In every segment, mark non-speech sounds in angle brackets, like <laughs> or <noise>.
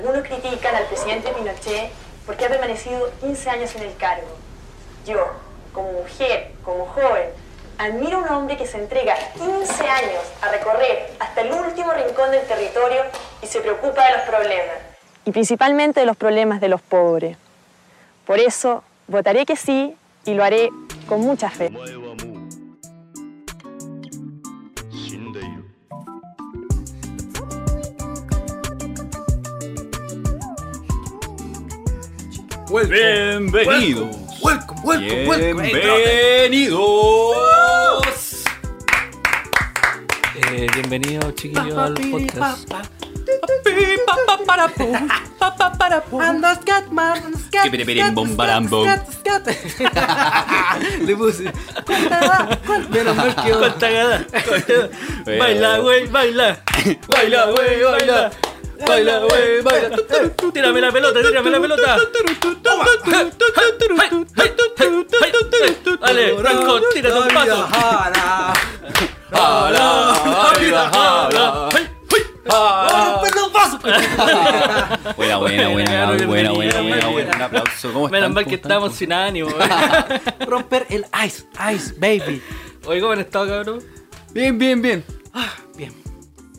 Algunos critican al presidente Pinochet porque ha permanecido 15 años en el cargo. Yo, como mujer, como joven, admiro a un hombre que se entrega 15 años a recorrer hasta el último rincón del territorio y se preocupa de los problemas. Y principalmente de los problemas de los pobres. Por eso, votaré que sí y lo haré con mucha fe. Bienvenidos. Welcome, welcome, welcome. Bienvenidos. Eh, bienvenido chiquillos al podcast. Le puse. Menos mal que. <laughs> ¡Baila, güey! ¡Baila! Baila, güey, baila. Baila, güey, baila. ¡Tírame la pelota! ¡Tírame la pelota! ¡Dale, Franco! ¡Tírate un paso! Jala. Jala, jala, jala. ¡Oh, perdón, paso! <laughs> Buena, buena, buena, buena, buena, buena, buena. Un aplauso. ¿Cómo están? Menos mal ¿Cómo que estamos sin ánimo. <laughs> Romper el ice, ice, baby. Oye, ¿cómo han estado, cabrón? Bien, bien, bien. Bien.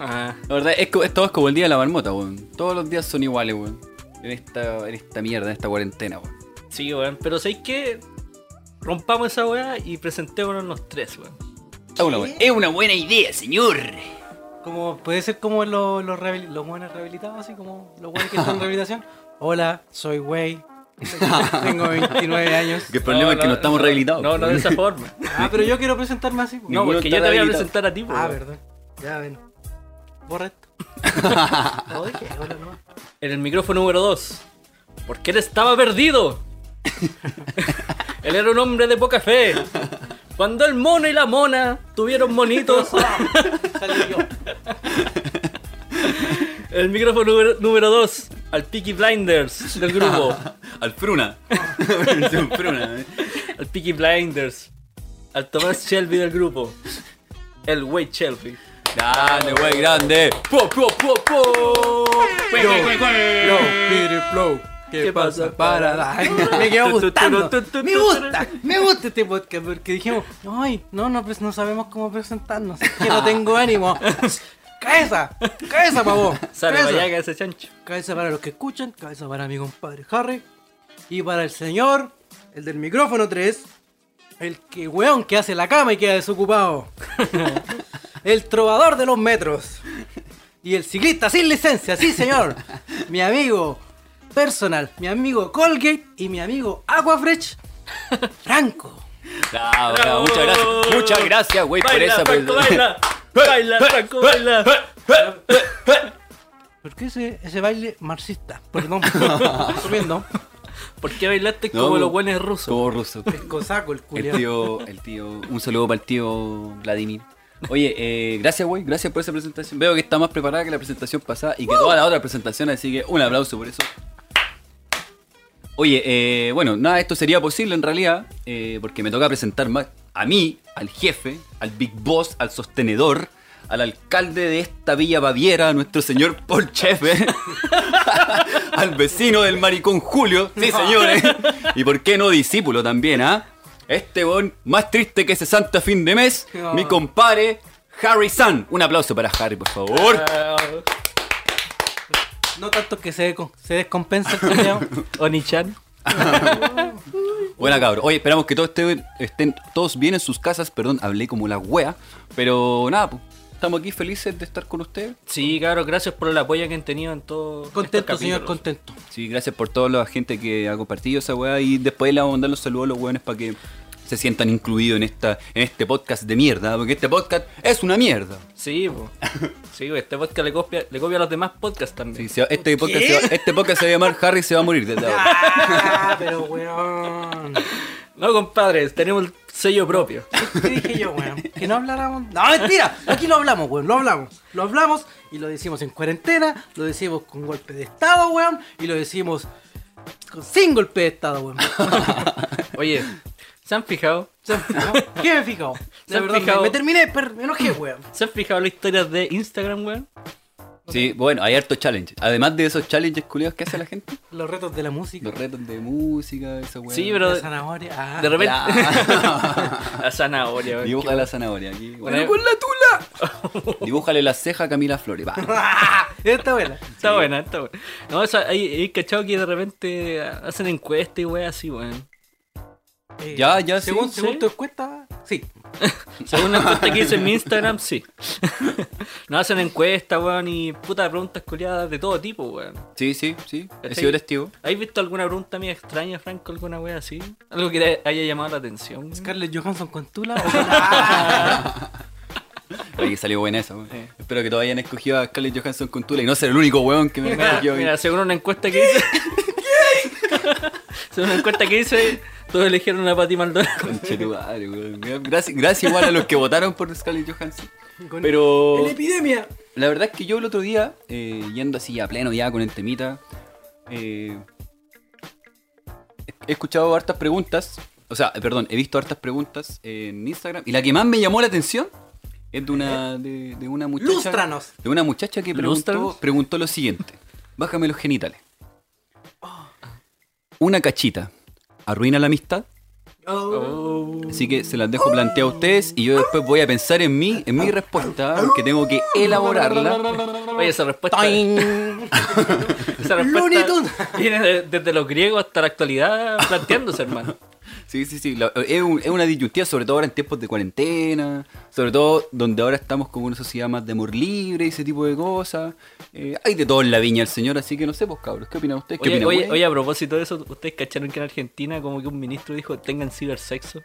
Ah, La verdad es que esto es como el día de la marmota, weón. Todos los días son iguales, weón. En esta, en esta mierda, en esta cuarentena, weón. sí, weón. Pero ¿sabéis qué? Rompamos esa weá y presentémonos los tres, weón. Es una, buena- es una buena idea, señor. Como, puede ser como los, los, buenos rehabilitados, así como los buenos que están en rehabilitación. Hola, soy Wey. Tengo 29 años. Que el problema es que no estamos no, rehabilitados. No, no de esa forma. Ah, pero yo quiero presentarme así. No, porque yo te voy a presentar a ti, Ah, perdón. Ya ven. Borra <laughs> esto. Oye, hola, no. En el micrófono número 2. Porque él estaba perdido. <laughs> él era un hombre de poca fe. Cuando el mono y la mona tuvieron monitos. <laughs> Salí yo. el micrófono número 2. Al Peaky Blinders del grupo. Al Fruna. Fruna. eh. Al Peaky Blinders. Al Tomás Shelby del grupo. El Wade Shelby. Grande, wey, grande. Po, po, po, po. Yo, Peter Flow. ¿Qué, ¿Qué pasa? Para. Me quedó gustando. Me gusta, me gusta este podcast porque dijimos, ay, no, no, pues no sabemos cómo presentarnos. Que no <laughs> tengo ánimo. Cabeza, cabeza para vos. Sale cabeza. para allá ese chancho. Cabeza para los que escuchan, cabeza para mi compadre Harry. Y para el señor, el del micrófono 3, el que weón que hace la cama y queda desocupado. <laughs> el trovador de los metros. Y el ciclista sin licencia, sí señor. Mi amigo personal, mi amigo Colgate y mi amigo Aquafresh, Franco. Bravo, bravo, muchas gracias. Muchas gracias, güey, por Baila, esa. Franco, por- baila. <laughs> Baila, Franco, baila. ¿Por qué ese, ese baile marxista? Perdón, comiendo. <laughs> ¿Por qué bailaste No, como po. los buenos rusos? Como ruso. El cosaco, el El culiao. tío, el tío, un saludo para el tío Vladimir. Oye, eh, gracias, güey, gracias por esa presentación. Veo que está más preparada que la presentación pasada y que todas las otras presentaciones, así que un aplauso por eso. Oye, eh, bueno, nada, esto sería posible en realidad, eh, porque me toca presentar más a mí, al jefe, al Big Boss, al sostenedor, al alcalde de esta villa Baviera, nuestro señor Paul Chefe, <laughs> al vecino del maricón Julio, sí señores, y por qué no discípulo también, ¿ah? Este bon más triste que ese santo fin de mes, mi compadre Harry San. Un aplauso para Harry, por favor. No tanto que se, se descompensa el. Oni-chan. <laughs> Buena cabrón. Oye, esperamos que todos estén, estén todos bien en sus casas. Perdón, hablé como la wea. Pero nada, pues, estamos aquí felices de estar con ustedes. Sí, claro, gracias por el apoyo que han tenido en todo. Contento, estos señor, contento. Sí, gracias por toda la gente que ha compartido esa wea. Y después le vamos a mandar los saludos a los weones para que se sientan incluidos en esta en este podcast de mierda. Porque este podcast es una mierda. Sí, po. sí, po, este podcast le copia, le copia a los demás podcasts también. Sí, se va- este, podcast se va, este podcast se va a llamar Harry se va a morir desde ahora. Ah, pero weón. No, compadres, tenemos el sello propio. ¿Qué dije yo, weón? Que no habláramos. No, mentira. Aquí lo hablamos, weón. Lo hablamos. Lo hablamos y lo decimos en cuarentena. Lo decimos con golpe de estado, weón. Y lo decimos con sin golpe de estado, weón. Oye, ¿se han fijado? ¿Se han fijado? <laughs> ¿Qué me he fijado? ¿Se De han fijado? me, me terminé, per- me enojé, <laughs> weón. ¿Se han fijado las historias de Instagram, weón? Sí, bueno, hay hartos challenges. Además de esos challenges culiados que hace la gente, <laughs> Los retos de la música. los retos de música, esa weá. Sí, pero La de zanahoria. Ah, repente. Ya. la zanahoria, weón. Dibuja la zanahoria aquí. Bueno, Bueno, con la tula. Dibújale la ceja a Camila Flores. va. Está buena. Está buena, está buena. No, o sea, hay, hay cachado que de repente hacen encuestas y weas así, weón. Eh, Ya, ya, sí, Según, según sí. tu encuesta, sí. <laughs> Según la encuesta que hice en mi Instagram, sí. <laughs> Nos hacen encuestas, weón, y putas preguntas culiadas de todo tipo, weón. Sí, sí, sí. He sido testigo. ¿Has visto alguna pregunta mía extraña, Franco? ¿Alguna wea así? ¿Algo que te haya llamado la atención? weón? Scarlett Johansson con Tula. <laughs> Oye, salió buena esa, weón. Espero que todos hayan escogido a Scarlett Johansson con Tula y no ser el único weón que me Mira, escogió. mira, según una encuesta que hice. según una encuesta que hice, todos eligieron a Pati Maldonado. <laughs> Gracias, gracias igual a los que votaron por Scarlett Johansson. Con Pero el epidemia. la verdad es que yo el otro día, eh, yendo así a pleno ya con el temita, eh, he escuchado hartas preguntas, o sea, perdón, he visto hartas preguntas en Instagram y la que más me llamó la atención es de una, de, de una muchacha. Lústranos. De una muchacha que preguntó, lo siguiente. Bájame los genitales. Una cachita. ¿Arruina la amistad? Oh. Así que se las dejo plantear a ustedes y yo después voy a pensar en mí, en mi respuesta, porque tengo que elaborarla. Oye, esa respuesta. <laughs> Esa respuesta viene de- desde los griegos hasta la actualidad planteándose, hermano. Sí, sí, sí. la- es, un- es una disyuntiva, sobre todo ahora en tiempos de cuarentena, sobre todo donde ahora estamos como una sociedad más de amor libre y ese tipo de cosas. Eh, hay de todo en la viña el señor, así que no sé, pues cabros, ¿qué opinan ustedes? ¿Qué Oye, opinan, oye, oye, a propósito de eso, ¿ustedes cacharon que en Argentina como que un ministro dijo tengan cibersexo?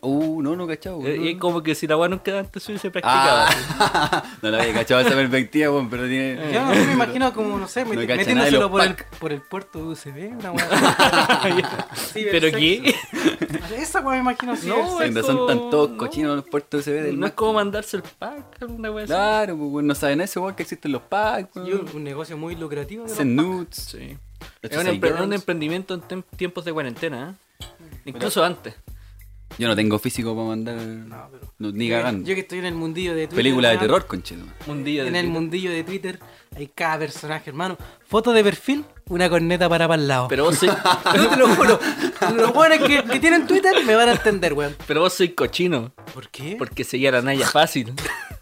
Uh, no, no, cachado. Eh, no. Y como que si la weá nunca antes se hubiese practicado. Ah, <laughs> no la había cachado esa perspectiva, weón, pero tiene... Yo no sé, me imagino como, no sé, No meti- metiéndoselo los por el, pack. por el puerto de USB, una weá. <laughs> ¿Pero qué? Esa weá me imagino así. No, Cuando es son tan todos no. cochinos los puertos USB del No es como mandarse el pack, alguna weá así. Claro, pues no saben eso, weón, que existen los packs, un, negocio muy lucrativo. de nudes. Sí. Es un, Chasey empre- Girls. un emprendimientos en tem- tiempos de cuarentena, ¿eh? Incluso antes. Yo no tengo físico para mandar. No, pero- no, ni Yo- cagando. Yo que estoy en el mundillo de Twitter. Película de terror, concheto. Mundillo de En el mundillo de Twitter hay cada personaje, hermano. Foto de perfil, una corneta para para el lado. Pero vos sois, <laughs> Yo te lo juro. Los buenos que, que tienen Twitter me van a entender, weón. pero vos sois cochino. ¿Por qué? Porque seguía la Naya fácil.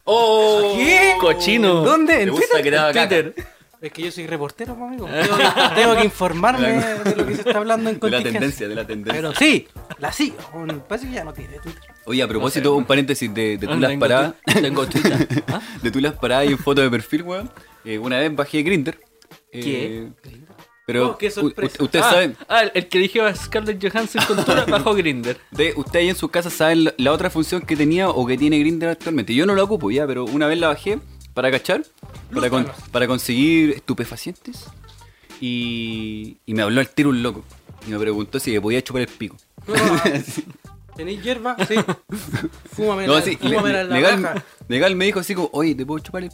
¡Oh! ¿Qué? Cochino. ¿Dónde? ¿En ¿Te gusta Twitter? caca? Twitter. Es que yo soy reportero, pues, amigo. Tengo que, tengo que informarme de lo que se está hablando en De la tendencia, de la tendencia. Pero sí, la sigo. Un- Parece que ya no tiene Twitter. Oye, a propósito, un paréntesis de, de tú No las tengo paradas. Twitter. Tengo <laughs> Twitter. ¿Ah? de tú las paradas y en foto de perfil, weón. Eh, una vez bajé Grinder. ¿Qué? Pero Oh, qué sorpresa. ustedes ah, saben, ah, el- que eligió a Scarlett Johansson con Tura <laughs> bajo Grinder. de, ustedes ahí en sus casas saben la, la otra función que tenía o que tiene Grinder actualmente. Yo no la ocupo ya, pero una vez la bajé para cachar, para, con- para conseguir estupefacientes. Y, y me habló al tiro un loco. Y me preguntó si me podía chupar el pico. <laughs> ¿Tenéis hierba? Sí. <laughs> Fúmame No, la, así, fúmamela le- la legal, raja. legal me dijo así como, oye, ¿te puedo chupar el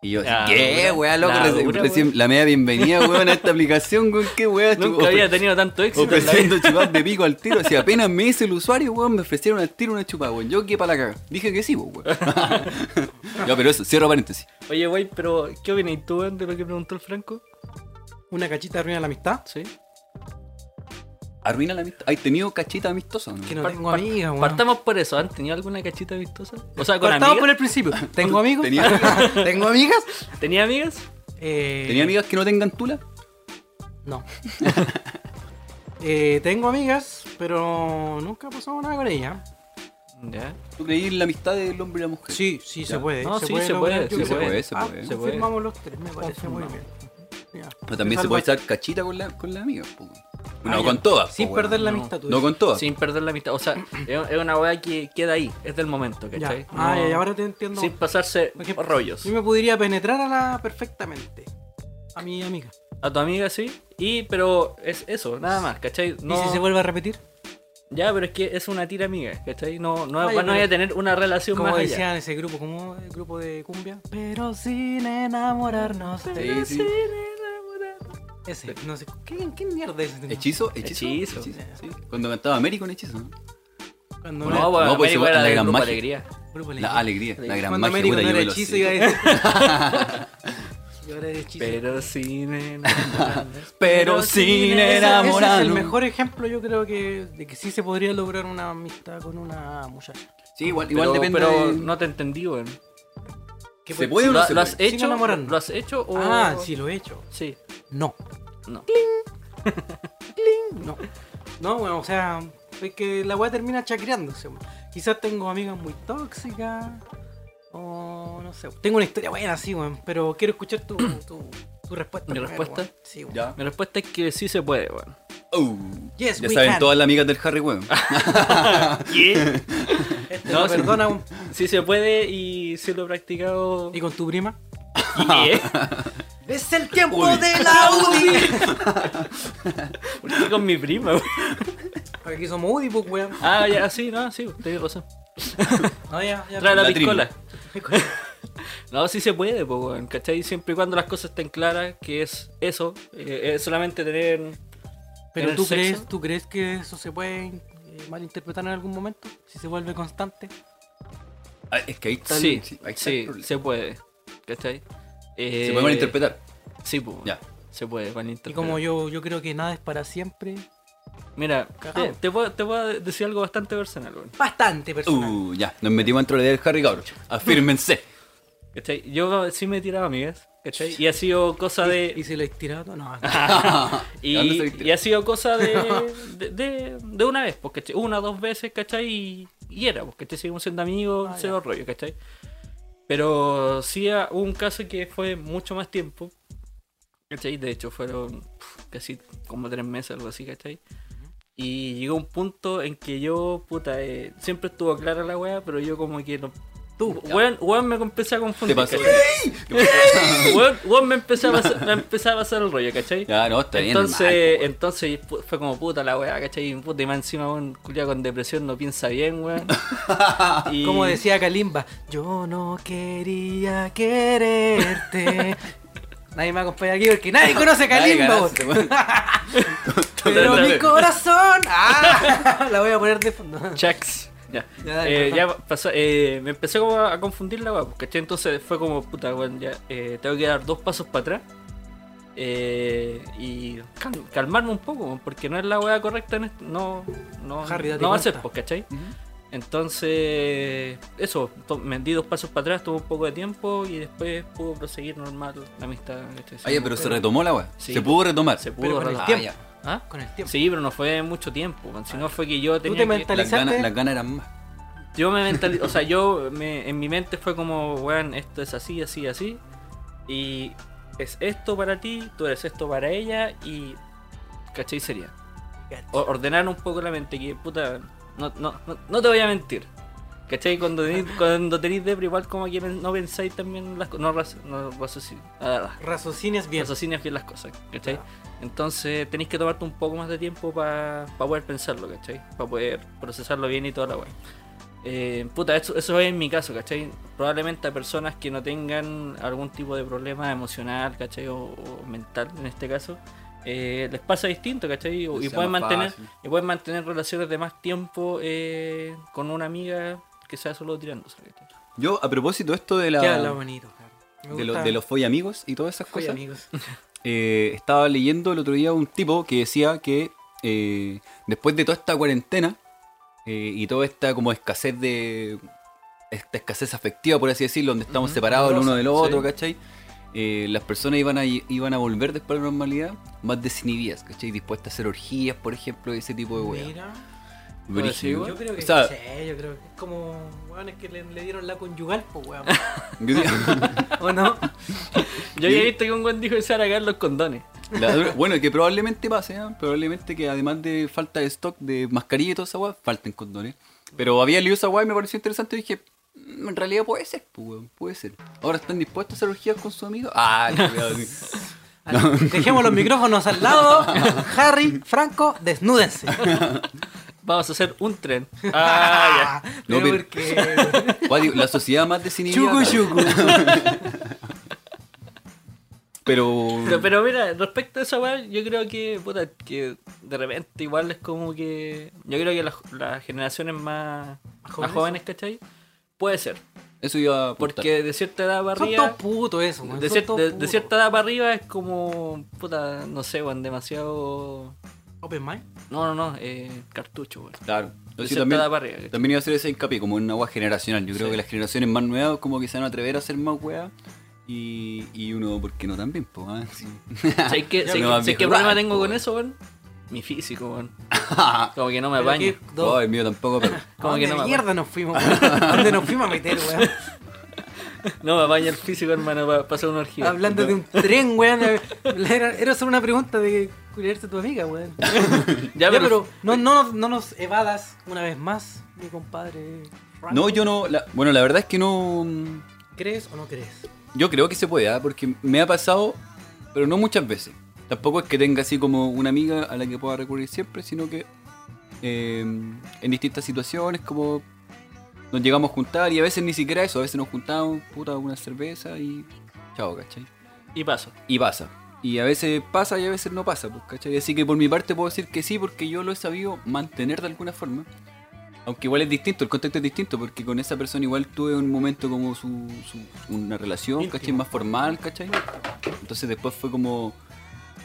Y yo, ¿qué, weá, loco? dura, recién la media bienvenida, weón, a esta aplicación, weón, qué weá. Nunca había tenido tanto éxito Ofreciendo vida. chupas de pico al <laughs> tiro. Si apenas me hice el usuario, weón, me ofrecieron al tiro una chupada, weón. Yo qué para la caga. Dije que sí, weón. <laughs> ya, pero eso, cierro paréntesis. Oye, güey, pero ¿qué opinas tú weón, de lo que preguntó el Franco? Una cachita arruina la amistad. Sí. Arruina la amistad. ¿Has tenido cachita amistosa no? Que no Par- tengo par- amigas, weón. Partamos por eso. ¿Han tenido alguna cachita vistosa? O sea, con Partamos amigas. por el principio. ¿Tengo <laughs> amigos? ¿Tenía- <laughs> ¿Tengo amigas? ¿Tenía amigas? Eh, ¿Tenía amigas que no tengan tula? No. <laughs> Eh, tengo amigas, pero nunca ha pasado nada con ellas. Ya. ¿Tú creí en la amistad del hombre y la mujer? Sí, sí se puede. No, sí, se lograr, puede, sí, creo. se puede, se Ah, puede. Se puede. los tres, me parece muy bien. Ya. Pero también se puede usar cachita con la, con la amiga. Ah, No ya. con todas. Sin perder la No. amistad. tú No con todas. Sin perder la amistad. O sea, <clears throat> es una weá que queda ahí. Es del momento, Ya. ¿cachai? Ah, No- ya, ya, ahora te entiendo. Sin pasarse Por ejemplo, rollos. Yo me podría penetrar a la perfectamente. A mi amiga. A tu amiga sí. Y, pero es eso, nada más, ¿cachai? No, ¿Y si se vuelve a repetir? Ya, pero es que es una tira amiga, ¿cachai? No, no, Ah, ya, no voy a tener una relación Como más decían allá. ese grupo, como el grupo de cumbia. Pero sin enamorarnos. Sí, sí. Ese, no sé. ¿Qué, qué mierda es ese? ¿Hechizo? ¿Hechizo? Hechizo. sí. Cuando cantaba Américo en hechizo, ¿no? Cuando No, no, era- bueno, no, pues, la era de gran Grupo magia. Alegría. grupo La Alegría. la gran Cuando magia, Américo puta, no era hechizo, iba a decir. Y ahora chiste. Pero sin enamorarme. <laughs> Pero sin Ese- enamorar. Ese es el mejor ejemplo, yo creo que de que sí se podría lograr una amistad con una muchacha. Sí, igual, igual Pero, depende pero de- no te entendí, weón. ¿Qué ¿Se puede- puede o no ¿Lo, se lo has puede? Sin hecho? enamorarnos. ¿Lo has hecho o...? Ah, sí, lo he hecho. Sí. No. No. <laughs> No. No, bueno, o sea, es que la weá termina chacreándose. weón. Quizás tengo amigas muy tóxicas. O no sé. Tengo una historia buena así, weón. Pero quiero escuchar tu, tu, tu respuesta. ¿Mi primero, respuesta? weón. Sí, weón. Ya. Mi respuesta es que sí se puede, weón. Uh, Yes, ya we saben can. todas las amigas del Harry, weón. <laughs> Este No, perdona, weón. Sí se puede y sí lo he practicado. ¿Y con tu prima? Yeah. <laughs> ¡Es el tiempo Uy. de la <laughs> UDI! ¿Por qué con mi prima, weón? Aquí somos UDI, pues, weón. Ah, ya, sí, no, sí, tenés razón. No, ya, ya. Trae la, La piscola. <laughs> No, sí se puede, pues, ¿cachai? Siempre y cuando las cosas estén claras, que es eso, eh, es solamente tener. Pero tener tú sexo. crees, tú crees que eso se puede eh, malinterpretar en algún momento? Si se vuelve constante. Ah, es que ahí está el- Sí, sí, ahí está sí, se puede, ¿cachai? Eh, Se puede malinterpretar. Sí, pues, Ya. se puede Y malinterpretar. como yo, yo creo que nada es para siempre. Mira, te, te puedo, te puedo decir algo bastante personal, weón. Bastante personal. Uh, ya, nos metimos dentro de la idea del Harry, cabrón. Afírmense. ¿Cachai? Yo sí me he tirado amigas, ¿cachai? Y ha sido cosa de. ¿Y si lo he tirado? No. <laughs> ¿De dónde se Y, y ha sido cosa de, de, de, de una vez, pues, ¿cachai? Una o dos veces, ¿cachai? Y, y era, pues, ¿cachai? Seguimos siendo amigos, Ah, cero rollo, ¿cachai? Pero sí hubo un caso que fue mucho más tiempo, ¿cachai? De hecho, fueron casi como tres meses, algo así, ¿cachai? Y llegó un punto en que yo, puta, eh, siempre estuvo clara la wea, pero yo como que no... Tú. Weón, weón me empecé a confundir. Te pasó. ¿cachai? Weón, weón me empecé a pasar, me empezó a pasar el rollo, ¿cachai? Ya, no, está bien. Entonces, normal, po, entonces pu- fue como puta la weá, ¿cachai? Y puta, y más encima un culiado con depresión no piensa bien, weón. <laughs> Y- Como decía Kalimba, yo no quería quererte. <laughs> nadie me acompaña aquí porque nadie conoce a Kalimba. <laughs> Pero mi corazón. Ah, la voy a poner de fondo. Chax. Ya. Ya, Eh, ya pasó, eh, me empecé como a confundir la weá, pues, ¿cachai? Entonces fue como, puta, weón, ya eh, tengo que dar dos pasos para atrás. eh, y cal- calmarme un poco, weón, porque no es la weá correcta en esto. No, no, Harry, no va a ser, pues, ¿cachai? Entonces, eso, me di dos pasos para atrás, tuvo un poco de tiempo y después pudo proseguir normal la amistad. Oye, pero se retomó la weá. Sí. Se pudo retomar. Se pudo retomar. ¿Ah? Con el tiempo. Sí, pero no fue mucho tiempo, man, sino fue que yo tenía te que- Las ganas, ¿Mentalizaste? las ganas eran más. Yo me mentalizé, o sea, yo me- en mi mente fue como, weón, esto es así, así, así. Y es esto para ti, tú eres esto para ella y... ¿Cachai? Sería. O- ordenar un poco la mente, que puta, no, no, no, no te voy a mentir. ¿Cachai? Cuando tenéis, cuando tenéis depre, igual como que no pensáis también las cosas, no, raz- no ah, bien. raciocinias bien las cosas, ¿cachai? Entonces tenéis que tomarte un poco más de tiempo para poder pensarlo, ¿cachai? Para poder procesarlo bien y toda la weá. Eh, puta, eso, eso es en mi caso, ¿cachai? Probablemente a personas que no tengan algún tipo de problema emocional, ¿cachai? O, o mental en este caso, eh, les pasa distinto, ¿cachai? Y pueden mantener, y pueden mantener relaciones de más tiempo eh, con una amiga que sea solo tirándose. Yo, a propósito de esto de la. Qué habla bonito. Me de, lo- de los foy amigos y todas esas cosas. amigos. <laughs> eh, estaba leyendo el otro día un tipo que decía que eh, después de toda esta cuarentena eh, y toda esta como escasez de esta escasez afectiva por así decirlo donde estamos separados el uno del otro sí. ¿cachai? Eh, las personas iban a, iban a volver después de la normalidad más desinhibidas ¿cachai? dispuestas a hacer orgías por ejemplo y ese tipo de weas Brígido. Yo creo que O sea, sí, yo creo que es como weones que le, le dieron la conyugal, pues weón. <laughs> ¿O no? Yo había visto que un buen dijo que se van a caer los condones. La bueno, que probablemente pase, ¿eh? probablemente que además de falta de stock de mascarilla y toda esa weá, falten condones. Pero había leído esa weá y me pareció interesante y dije, "Mm, en realidad puede ser, pues, weón, puede ser. Ahora están dispuestos a hacer orgías con su amigo. Ah, sí. <laughs> Dejemos los micrófonos al lado. <laughs> Harry, Franco, desnúdense. Vamos a hacer un tren. <laughs> Ah, ya. <laughs> No, Pero <laughs> la sociedad más desinhibida. Chucu. Pero, Pero, pero mira, respecto a esa weá, yo creo que, puta, que de repente igual es como que. Yo creo que las, las generaciones más, más jóvenes? jóvenes, ¿cachai? Puede ser. Eso iba a apuntar. Porque de cierta edad para Son arriba. todos putos eso, weón. De, son cier- todos de- de putos. cierta edad para arriba es como. Puta, no sé, weón, demasiado. Open mind. No, no, no, eh, cartucho, weón. Claro. Cierta también, ¿cachai? también iba a hacer ese hincapié, como en una agua generacional. Yo creo Sí. que las generaciones más nuevas como que se van a atrever a hacer más weas. Y, y uno, ¿por qué no también? Po, ah? Sí. <laughs> ¿Sabes qué, <laughs> no, sé qué problema tengo po, con eso, weón? Mi físico, weón. <laughs> Como que no me apaño. Oh, el mío tampoco, pero... Como ¿A que no me mierda nos fuimos, ¿Dónde nos fuimos a meter, weón? <laughs> No me apaña el físico, hermano, para hacer una orgía. Hablando de un tren, weón. <laughs> Era, era solo una pregunta de culiarse a tu amiga, weón. <laughs> Ya, Ya, pero, pero no, no, no nos evadas una vez más, mi compadre. No, yo no... la- bueno, la verdad es que no... ¿Crees o no crees? Yo creo que se puede, ¿ah? porque me ha pasado, pero no muchas veces. Tampoco es que tenga así como una amiga a la que pueda recurrir siempre, sino que eh, en distintas situaciones como nos llegamos a juntar y a veces ni siquiera eso, a veces nos juntamos, puta, una cerveza y chao, ¿cachai? y paso. Y pasa. Y a veces pasa y a veces no pasa, pues, ¿cachai? Así que por mi parte puedo decir que sí, porque yo lo he sabido mantener de alguna forma. Aunque igual es distinto, el contexto es distinto, porque con esa persona igual tuve un momento como su, su- una relación, ¿cachai? Más formal, ¿cachai? Entonces después fue como...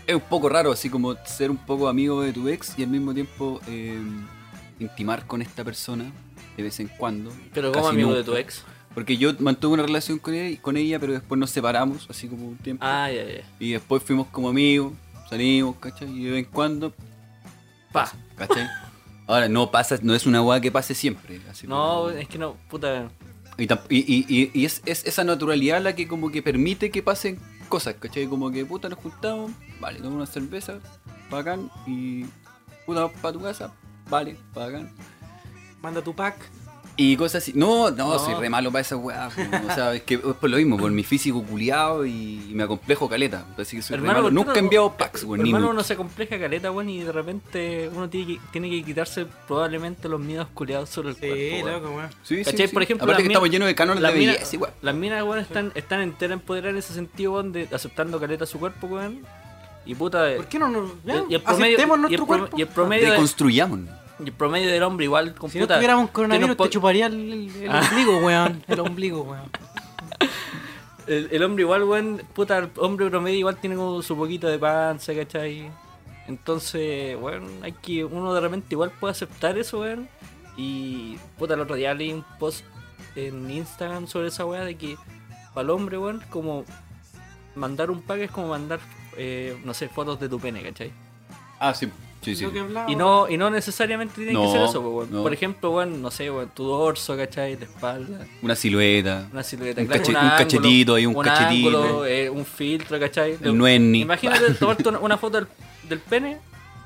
Es un poco raro, así como ser un poco amigo de tu ex y al mismo tiempo eh, intimar con esta persona de vez en cuando. Pero como amigo nunca. de tu ex. Porque yo mantuve una relación con ella, con ella, pero después nos separamos, así como un tiempo. Ah, ya, ya. Y después fuimos como amigos, salimos, ¿cachai? Y de vez en cuando, Pa. ¿cachai? Ahora, no pasa, no es una weá que pase siempre. Así No, como- es que no, puta. y, y, y- y- y es, es esa naturalidad la que como que permite que pasen cosas, ¿cachai? Como que puta nos juntamos, vale, tomamos una cerveza, bacán, y puta para tu casa, vale, bacán. Manda tu pack. Y cosas así. No, no, No. soy re malo para esa weá. O sea, es que es por lo mismo, por mi físico culiado y, y me acomplejo caleta. Así que soy re Hermano, malo. ¿por qué Nunca no- he enviado packs, weón. Hermano, uno se compleja caleta, weón, y de repente uno tiene que, tiene que quitarse probablemente los miedos culiados sobre el Sí, cuerpo. weón. loco, weón. Sí, sí, ¿Cachai? sí. Por ejemplo, Aparte las que estamos minas- llenos de cánones de Las minas, belleza, igual. las minas, weón, están, están enteras empoderadas en ese sentido, weón, de aceptando caleta su cuerpo, weón. Y puta. ¿Por qué no nos. Y el promedio, aceptemos y el nuestro cuerpo? y el promedio, de- Reconstruyámonos. Y el promedio del hombre igual con Si no puta, tuviéramos coronavirus, te chuparía el, el- el Ah. ombligo, weón. El <laughs> ombligo, weón. el, el hombre igual, weón, puta, el hombre promedio igual tiene como su poquito de panza, ¿cachai? Entonces, weón, hay que, uno de repente igual puede aceptar eso, weón. Y, puta, el otro día leí un post en Instagram sobre esa weá de que para el hombre, weón, como mandar un pack es como mandar, eh, no sé, fotos de tu pene, ¿cachai? Ah, sí. Sí, sí. Y no, y no necesariamente tiene que ser eso, no. Por ejemplo, weón, no sé, weón, tu dorso, ¿cachai? La espalda. Una silueta. Una silueta, Un claro, cache- un ángulo, cachetito ahí, un cachetito. ángulo, eh, un filtro, ¿cachai? El nuenni. Imagínate <laughs> tomarte una, una foto del, del pene,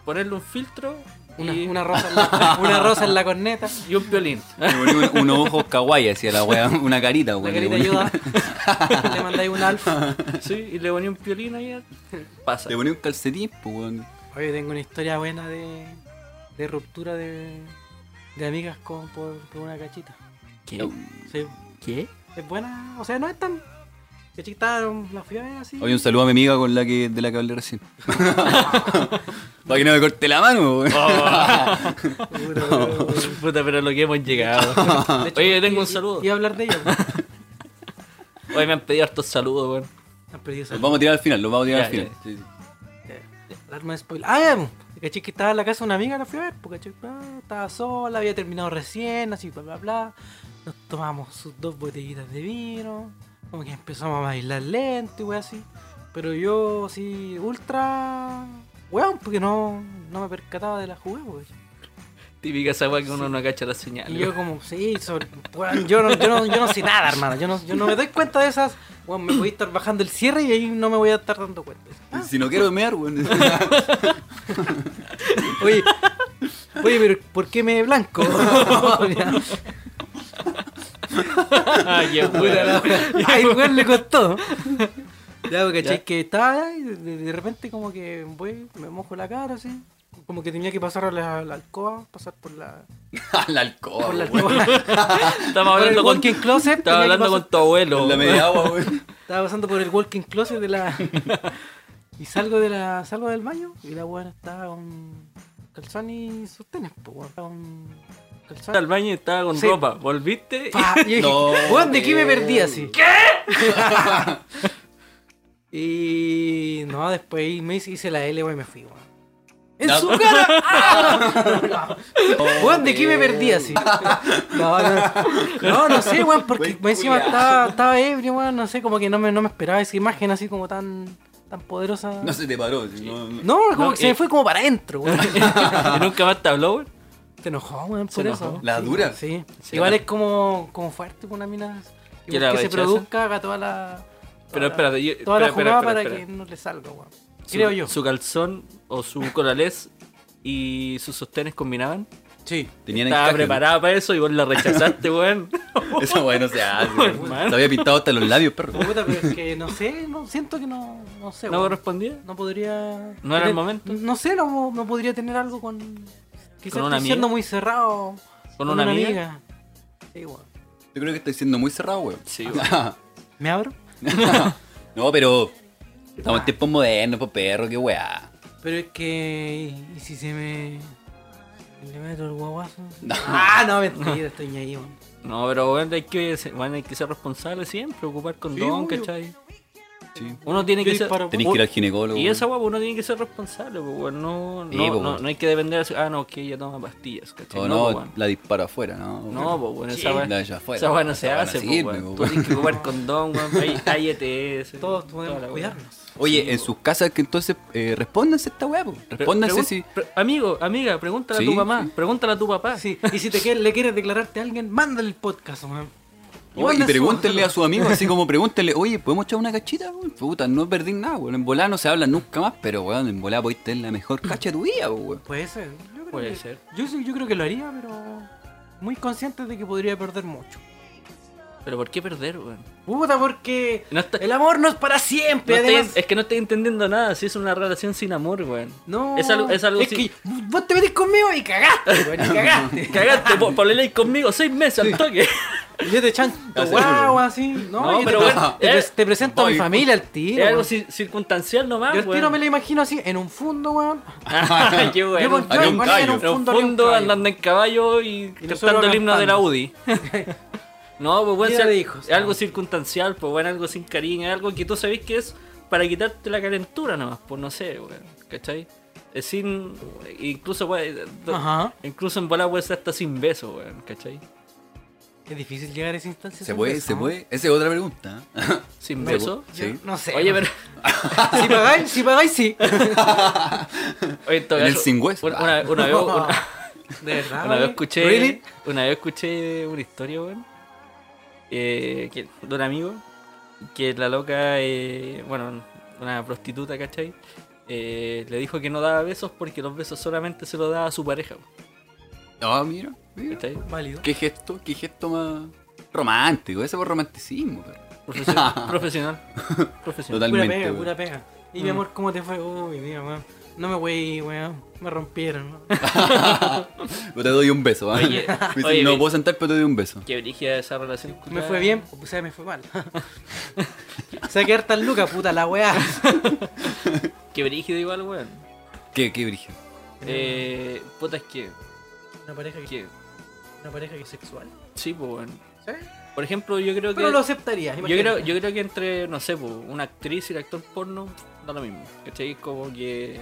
ponerle un filtro Una, y, una <laughs> rosa en la, una rosa en la corneta. y un violín. Le ponía un- unos ojos kawaii, decía la wea. Una carita, La weón. carita Le ayuda. <laughs> Le mandáis un alfa. sí, y le ponía un violín ahí. Pasa. Le ponía un calcetín, pues, weón. Oye, tengo una historia buena de, de ruptura de, de amigas con, por, por una cachita. ¿Qué? Sí, ¿Qué? es buena. O sea, no es tan. Cachita, la fui a ver así. Oye, un saludo a mi amiga con la que, de la que hablé recién. <laughs> Para que no me corte la mano, weón. <laughs> Puta, Puta, pero lo que hemos llegado. <laughs> Hecho, Oye, yo tengo un saludo. Iba a hablar de ella. Hoy me han pedido hartos saludos, weón. Los vamos a tirar al final, los vamos a tirar Ya, al final. ya. Sí, sí. Alarma de spoiler. Ah, caché que estaba en la casa de una amiga, la fui a ver, porque ah, estaba sola, había terminado recién, así, bla, bla, bla. Nos tomamos sus dos botellitas de vino, como que empezamos a bailar lento y wey así. Pero yo, así, ultra. weón, porque no, no me percataba de la jugada, wey. Típica esa weá que uno no cacha la señal. Y yo, como, sí, sobre- weón, yo, no, yo, no, yo no sé nada, hermano. Yo no, yo no me doy cuenta de esas. Weón, me voy a estar bajando el cierre y ahí no me voy a estar dando cuenta. Ah, Si no quiero mear, weón. <laughs> Oye, oye, pero ¿por qué me blanco? <laughs> Ay, qué wea. Ay, weón, le costó. Ya, porque Ya. Que estaba ahí, de, de- de repente como que voy, me mojo la cara así. Como que tenía que pasar a la, la alcoba, pasar por la, <laughs> la alcohol, por la alcoba. <laughs> Estamos hablando con, walking closet. estaba hablando pasar- con tu abuelo. La media agua. <laughs> Estaba pasando por el walking closet de la. y salgo de la. salgo del baño y la buena estaba con calzón y sostenes, pues weón. Con calzado. al baño y estaba con Sí. ropa. ¿Volviste? Pa, y No, weón, ¿de qué me perdí así? ¿Qué? y no, después me hice, hice la L, y me fui, weón. ¡En No. su cara! <laughs> ¡Ah! Weón, ¿de qué me perdí así? <laughs> No, no, no, no sé, weón, porque Buen encima estaba, estaba ebrio, weón, no sé, como que no me, no me esperaba esa imagen así como tan, tan poderosa. No se te paró. si no- no- como No, que se eh. me fue como para adentro, weón. ¿Y <laughs> nunca más te habló, weón? Se enojó, weón, por enojó. eso. ¿La Sí, dura? Sí. Sí, Igual la- es como, como fuerte con una mina. ¿Que la que se produzca, haga toda la. Pero toda la- espérate, yo- Toda la espera, jugada espera, para que no le salga, weón. Su- Creo yo. Su calzón o su colalés y sus sostenes combinaban. Sí. Tenían Estaba encaje. preparada para eso y vos la rechazaste, weón. <laughs> Esa weá no se hace. Se había pintado hasta los labios, perro. Puta, pero es que no sé, no, siento que no, no sé, ¿No correspondía? No podría. ¿No era el momento? No sé, no, no podría tener algo con. Quizás ¿Con una estoy siendo amiga? muy cerrado. ¿Con una amiga? Sí, weón. Yo creo que estoy siendo muy cerrado, weón. Sí, weón. <laughs> ¿Me abro? <laughs> no, pero. Estamos en tiempos modernos, pues perro, qué weá. Pero es que. ¿Y si se me. le meto el guaguazo? No. Ah, no, mentira, estoy ahí, weón. No, pero weón, hay que, ser- weón, hay que ser responsable siempre, ocupar condón, obvio. ¿cachai? Sí. Uno tiene que ser. disparo- Tenés que ir al ginecólogo. Y weón. esa guapo uno tiene que ser responsable, pues, weón. No, no, Sí, pues, no, weón. no hay que depender de. Ah, no, que ella toma pastillas, ¿cachai? O no, pues, weón. la disparo afuera, ¿no? No, pues, weón, Sí, esa weá. la de allá afuera. Esa weá no se Esa weá hace, pues, sirve, weón. pues, Tú weón. tienes que ocupar condón, weón. Hay, hay ETS. Todos podemos cuidarnos. Oye, en sus casas que entonces eh, respóndanse esta weá, Respóndanse si. amigo, amiga, pregúntale Sí, a tu mamá. sí. Pregúntale a tu papá. Sí, y si te quieres, le quieres declararte a alguien, mándale el podcast, weón. Oye, y su- pregúntenle a su amigo, así como pregúntenle, oye, ¿podemos echar una cachita? weón? Puta, no perdí nada, weón. En volá no se habla nunca más, pero weón, en volá podéis tener la mejor cacha de tu vida, weón. Puede ser. Yo creo Puede que- ser. Yo, sí- yo creo que lo haría, pero muy consciente de que podría perder mucho. Pero ¿por qué perder, weón? Puta, porque No está- el amor no es para No siempre, estoy- además. es que no estoy entendiendo nada. Si es una relación sin amor, weón. No, Es algo, es algo es sin- que vos te metís conmigo y cagaste, weón, y <laughs> cagaste. Cagaste, po- <laughs> ponele conmigo seis meses al toque. Y <laughs> yo te chanto guagua así, ¿no? No, pero te, bueno, te, pre- te presento a mi familia al tiro. Es algo circunstancial nomás, Yo al tiro me lo imagino así, en un fondo, weón. Ah, qué bueno. yo un con- callo. en un En un fondo, había un fondo andando en caballo y, cantando el himno de la. UDI. No, pues bueno, de hijos, es algo ¿no? circunstancial, pues bueno, algo sin cariño, es algo que tú sabes que es para quitarte la calentura nomás, pues no sé, weón, ¿cachai? Es sin. Incluso puede. Ajá. Incluso en bola puede ser hasta sin beso, weón, ¿cachai? Es difícil llegar a esa instancia. ¿Se puede? beso, ¿Se ¿no? puede? Esa es otra pregunta. <laughs> Sin beso. Sí. No sé. Oye, pero. <laughs> Si pagáis, si pagáis, sí. <laughs> Oye, en el sin hueso. Una, una- una vez, una- De verdad. una vez escuché. ¿Really? Una vez escuché una historia, weón. Eh, que- de un amigo. Que la loca, eh, bueno, una prostituta, ¿cachai? Eh, le dijo que no daba besos porque los besos solamente se los daba a su pareja, Ah, mira, mira. ¿cachai? Válido. ¿Qué gesto? ¿Qué gesto más romántico? Ese fue romanticismo, <laughs> profesional. Profesional. Total. Pura pega, pura pega. Y Mm. mi amor, ¿cómo te fue? Uy, mira, weón. No me voy, weón. Me rompieron. ¿no? <laughs> Yo te doy un beso. Oye, Me dice, oye, no puedo sentar, pero te doy un beso. Qué brígida esa relación. Me fue bien, o sea, me fue mal. <laughs> o sea, quedar tan lucas, puta la weá. <laughs> Qué brígido igual, weón. ¿Qué, qué brillo? Eh, puta, es que. Una pareja que, que una pareja que es sexual. sí, pues, weón. ¿Sí? Por ejemplo, yo creo que. Pero lo aceptaría. Yo creo, yo creo que entre, no sé, po, una actriz y el actor porno, da lo mismo. ¿Cachai? Como que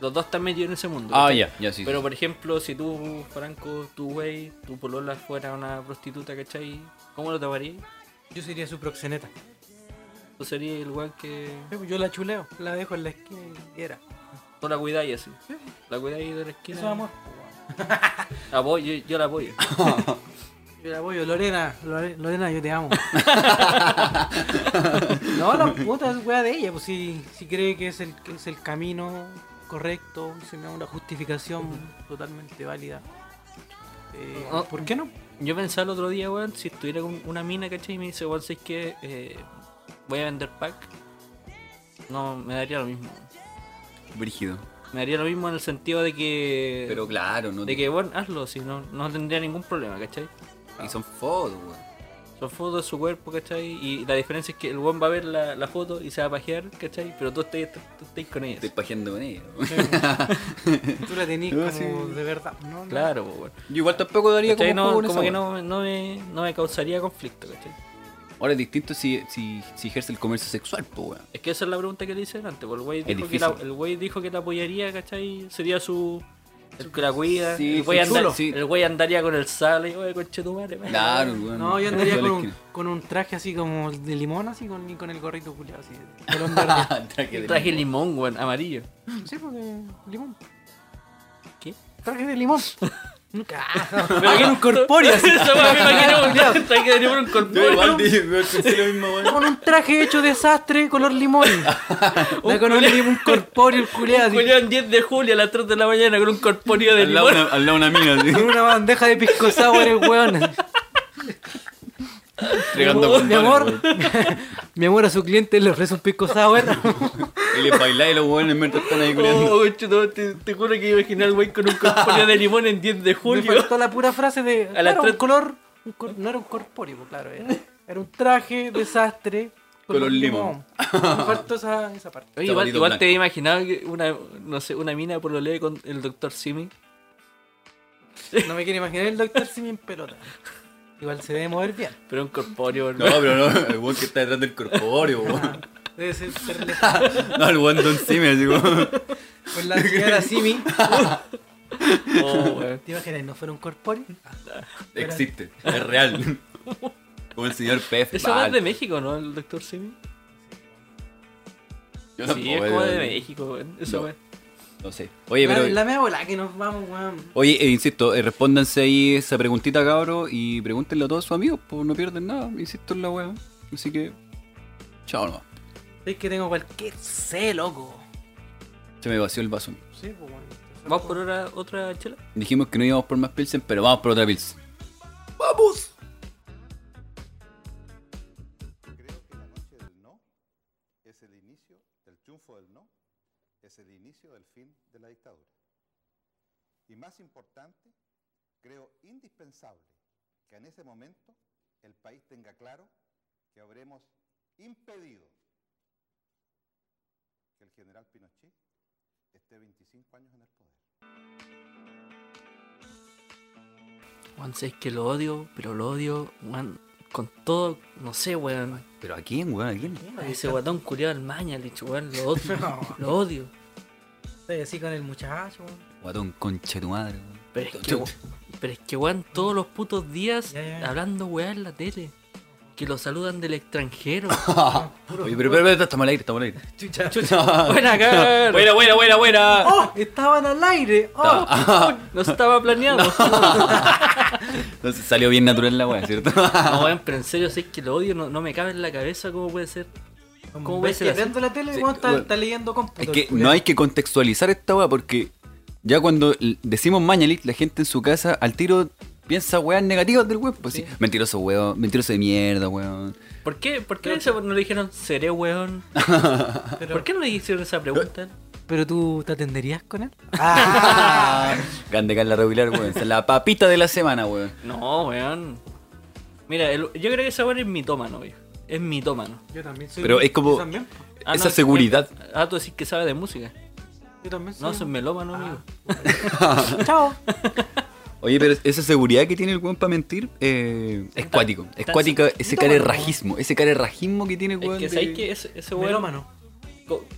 los dos están metidos en ese mundo. Ah, ya, ya sí. Pero sí. por ejemplo, si tú, Franco, tu güey, tu polola fuera una prostituta, ¿cachai? ¿Cómo lo tomarías? Yo sería su proxeneta. Tú serías el weón que Yo la chuleo, la dejo en la esquina y era. tú la cuidáis así. La cuidáis de la esquina. Eso es amor. <laughs> Apoyo, yo, yo la apoyo. <laughs> Yo la apoyo, Lorena, Lore- Lorena, yo te amo. <laughs> no, la puta es weá de ella, pues si, si cree que es el, que es el camino correcto, si me da una justificación totalmente válida. Eh, Oh. ¿Por qué no? Yo pensaba el otro día, weón, si estuviera con una mina, ¿cachai? Y me dice, weón, ¿sabes que eh, voy a vender pack? No, me daría lo mismo. Brígido. Me daría lo mismo en el sentido de que. Pero claro, no De que, bueno, hazlo, si no, no tendría ningún problema, ¿cachai? Y son fotos, weón. Son fotos de su cuerpo, ¿cachai? Y la diferencia es que el weón va a ver la, la foto y se va a pajear, ¿cachai? Pero tú estás, tú estás con ella. Estoy pajeando con ella. <laughs> Tú la tenés No, como sí. de verdad. No, no. Claro, pues, weón. Yo igual tampoco daría ¿Cachai? como, No, juego como que weá. no, no, me, no me causaría conflicto, ¿cachai? Ahora es distinto si, si, si ejerce el comercio sexual, pues weón. Es que esa es la pregunta que le hice antes. pues, El güey dijo, que la, el güey dijo que la apoyaría, ¿cachai? Sería su. El que la cuida. Sí, el, güey. Sí. el güey andaría con el sale y, oye, conche tu madre. me Claro, cago". weón. No, yo andaría con un, esquina. con un traje así como de limón, así con, con el gorrito culiado así. <laughs> Verde. Traje de Traje limón. limón, weón, amarillo. sí, porque limón. ¿Qué? Traje de limón. <laughs> Nunca. Pero que un corpóreo así. Weá me imaginé un de limón un corpóreo. igual dije, weón, pensé lo mismo, weón. Con un traje hecho de sastre color limón. Da <laughs> con un limón corpóreo el culiado así. Julián 10 de julio a las 3 de la mañana con un corpóreo de Al lado limón. una, al lado una mina, así. Con una bandeja de pisco sour el weón. Entregando Mi amor, <laughs> mi amor a su cliente le ofrece un pisco sour. <laughs> Y le bailáis los weones mientras están ahí culiando. Oh, madre, te, te juro que imaginé al güey con un corpóreo de limón en 10 de Me julio. faltó la pura frase de. A claro, tres- un color. un cor- no era un corpóreo, claro. Era, era un traje de sastre. Color limón. Me faltó esa, esa parte. Oye, igual, te he imaginado que una, no sé, una mina por lo lee con el doctor Simi. No me quiero imaginar el doctor Simi en pelota. <laughs> Igual se debe mover bien. Pero un corpóreo, No, pero no, el weón que está detrás del corpóreo, weón. <laughs> Debe ser, ser <laughs> No, el weón Don Simi, así como. Con la señora Simi. <laughs> Oh, weón. ¿Te imaginas? ¿No fuera un corpóreo? Existe, es real. Como el señor PF. Eso es de México, ¿no? El doctor Simi. Yo Sí, tampoco, es como de weón. México, weón. Eso, No. weón. No sé. Oye, pero. La, la mea bola que nos vamos, weón. Oye, eh, insisto, eh, respóndanse ahí esa preguntita, cabro, y pregúntenle a todos sus amigos, pues no pierden nada, insisto en la wea. Así que. Chao nomás. Es que tengo cualquier C, loco. Se me vació el vaso. Sí, pues bueno. ¿Vamos por otra, otra chela? Dijimos que no íbamos por más Pilsen, pero vamos por otra Pilsen. ¡Vamos! De la dictadura. Y más importante, creo indispensable que en ese momento el país tenga claro que habremos impedido que el general Pinochet esté 25 años en el poder. Juan, sé que lo odio, pero lo odio, weón, con todo, no sé, weón. ¿Pero a quién, weón? ¿A quién? A ese guatón culiado del Mañalich, weón, lo odio. <laughs> lo odio. Estoy así con el muchacho, weón. Guatón, concha de tu madre, weón. Pero es que, pero es que weón, todos los putos días hablando weá en la tele. Que lo saludan del extranjero. <laughs> Oye, pero, pero, pero, estamos al aire, estamos al aire. Chucha. <laughs> Buena cara. Buena, buena, buena, buena. ¡Oh! Estaban al aire. ¡Oh! <laughs> No estaba planeado. Entonces salió bien natural la wea, ¿cierto? No, weón, pero en serio, sé que lo odio, no, no me cabe en la cabeza cómo puede ser. ¿Cómo puede ¿Ves que prendo la tele Sí, weón, está, bueno. está leyendo cómputo. Es que no hay que contextualizar esta weá porque ya cuando decimos Mañalit, la gente en su casa al tiro piensa weas negativas del weón. Pues sí. Sí. Mentiroso weón, mentiroso de mierda, weón. ¿Por qué, por qué no le dijeron seré weón? Pero, <laughs> ¿Por qué no le hicieron esa pregunta? pero tú te atenderías con él. Ah. <laughs> Grande Carla Regular, weón. Esa es la papita de la semana, weón. No, weón. Mira, el- yo creo que ese weón es mitómano, viejo. Es mitómano. Yo también soy. Pero es como- también. Ah, Esa no, seguridad. eh, Ah, tú decís que sabe de música. Yo también soy. No, soy melómano, amigo. <laughs> Chao. Oye, pero esa seguridad que tiene el weón para mentir eh, es cuático. Es cuático ese carerrajismo. Ese carerrajismo que tiene el Es weón. que de- sabes que ese, ese weón. Melómano.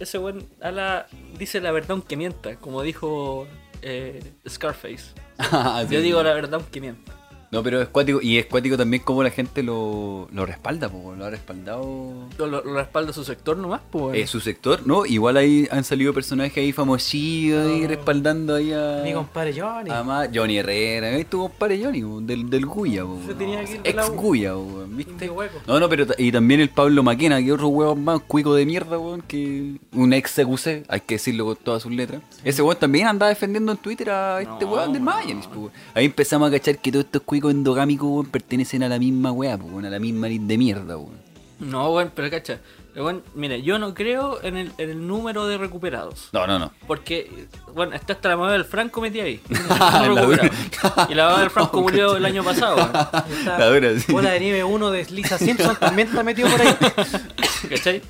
Ese weón habla- dice la verdad aunque mienta, como dijo eh, Scarface. <laughs> Ah, sí, Yo sí. digo la verdad aunque mienta. No, pero es cuático. Y es cuático también como la gente lo, lo respalda, po, lo ha respaldado. Lo, lo- lo respalda su sector nomás, pues. Eh, su sector, ¿no? Igual ahí han salido personajes ahí famosillos ahí respaldando ahí a. Mi compadre Johnny. a Johnny Herrera, ahí tu compadre Johnny, po, del, del Guya, po, Se weón. tenía que ir de la ex. Guya, ¿viste? Hueco. No, no, pero y también el Pablo Maquena, que otro huevón más cuico de mierda, weón, que un ex CQC, hay que decirlo con todas sus letras. Ese weón también andaba defendiendo en Twitter a este No, weón del weón. Ahí empezamos a cachar que todos estos cuicos endogámicos, weón, pertenecen a la misma weá, weón, a la misma nit de mierda, weón. No, weón, pero cacha. Weón, mire, yo no creo en el, en el número de recuperados. No, no, no. Porque, bueno, está hasta la mamá del Franco metida ahí. <laughs> La No recuperado. y la mamá del Franco <laughs> murió el año pasado. <laughs> Esta La dura, sí. bola de nieve 1 de Lisa Simpson también está metido por ahí. ¿Cachai?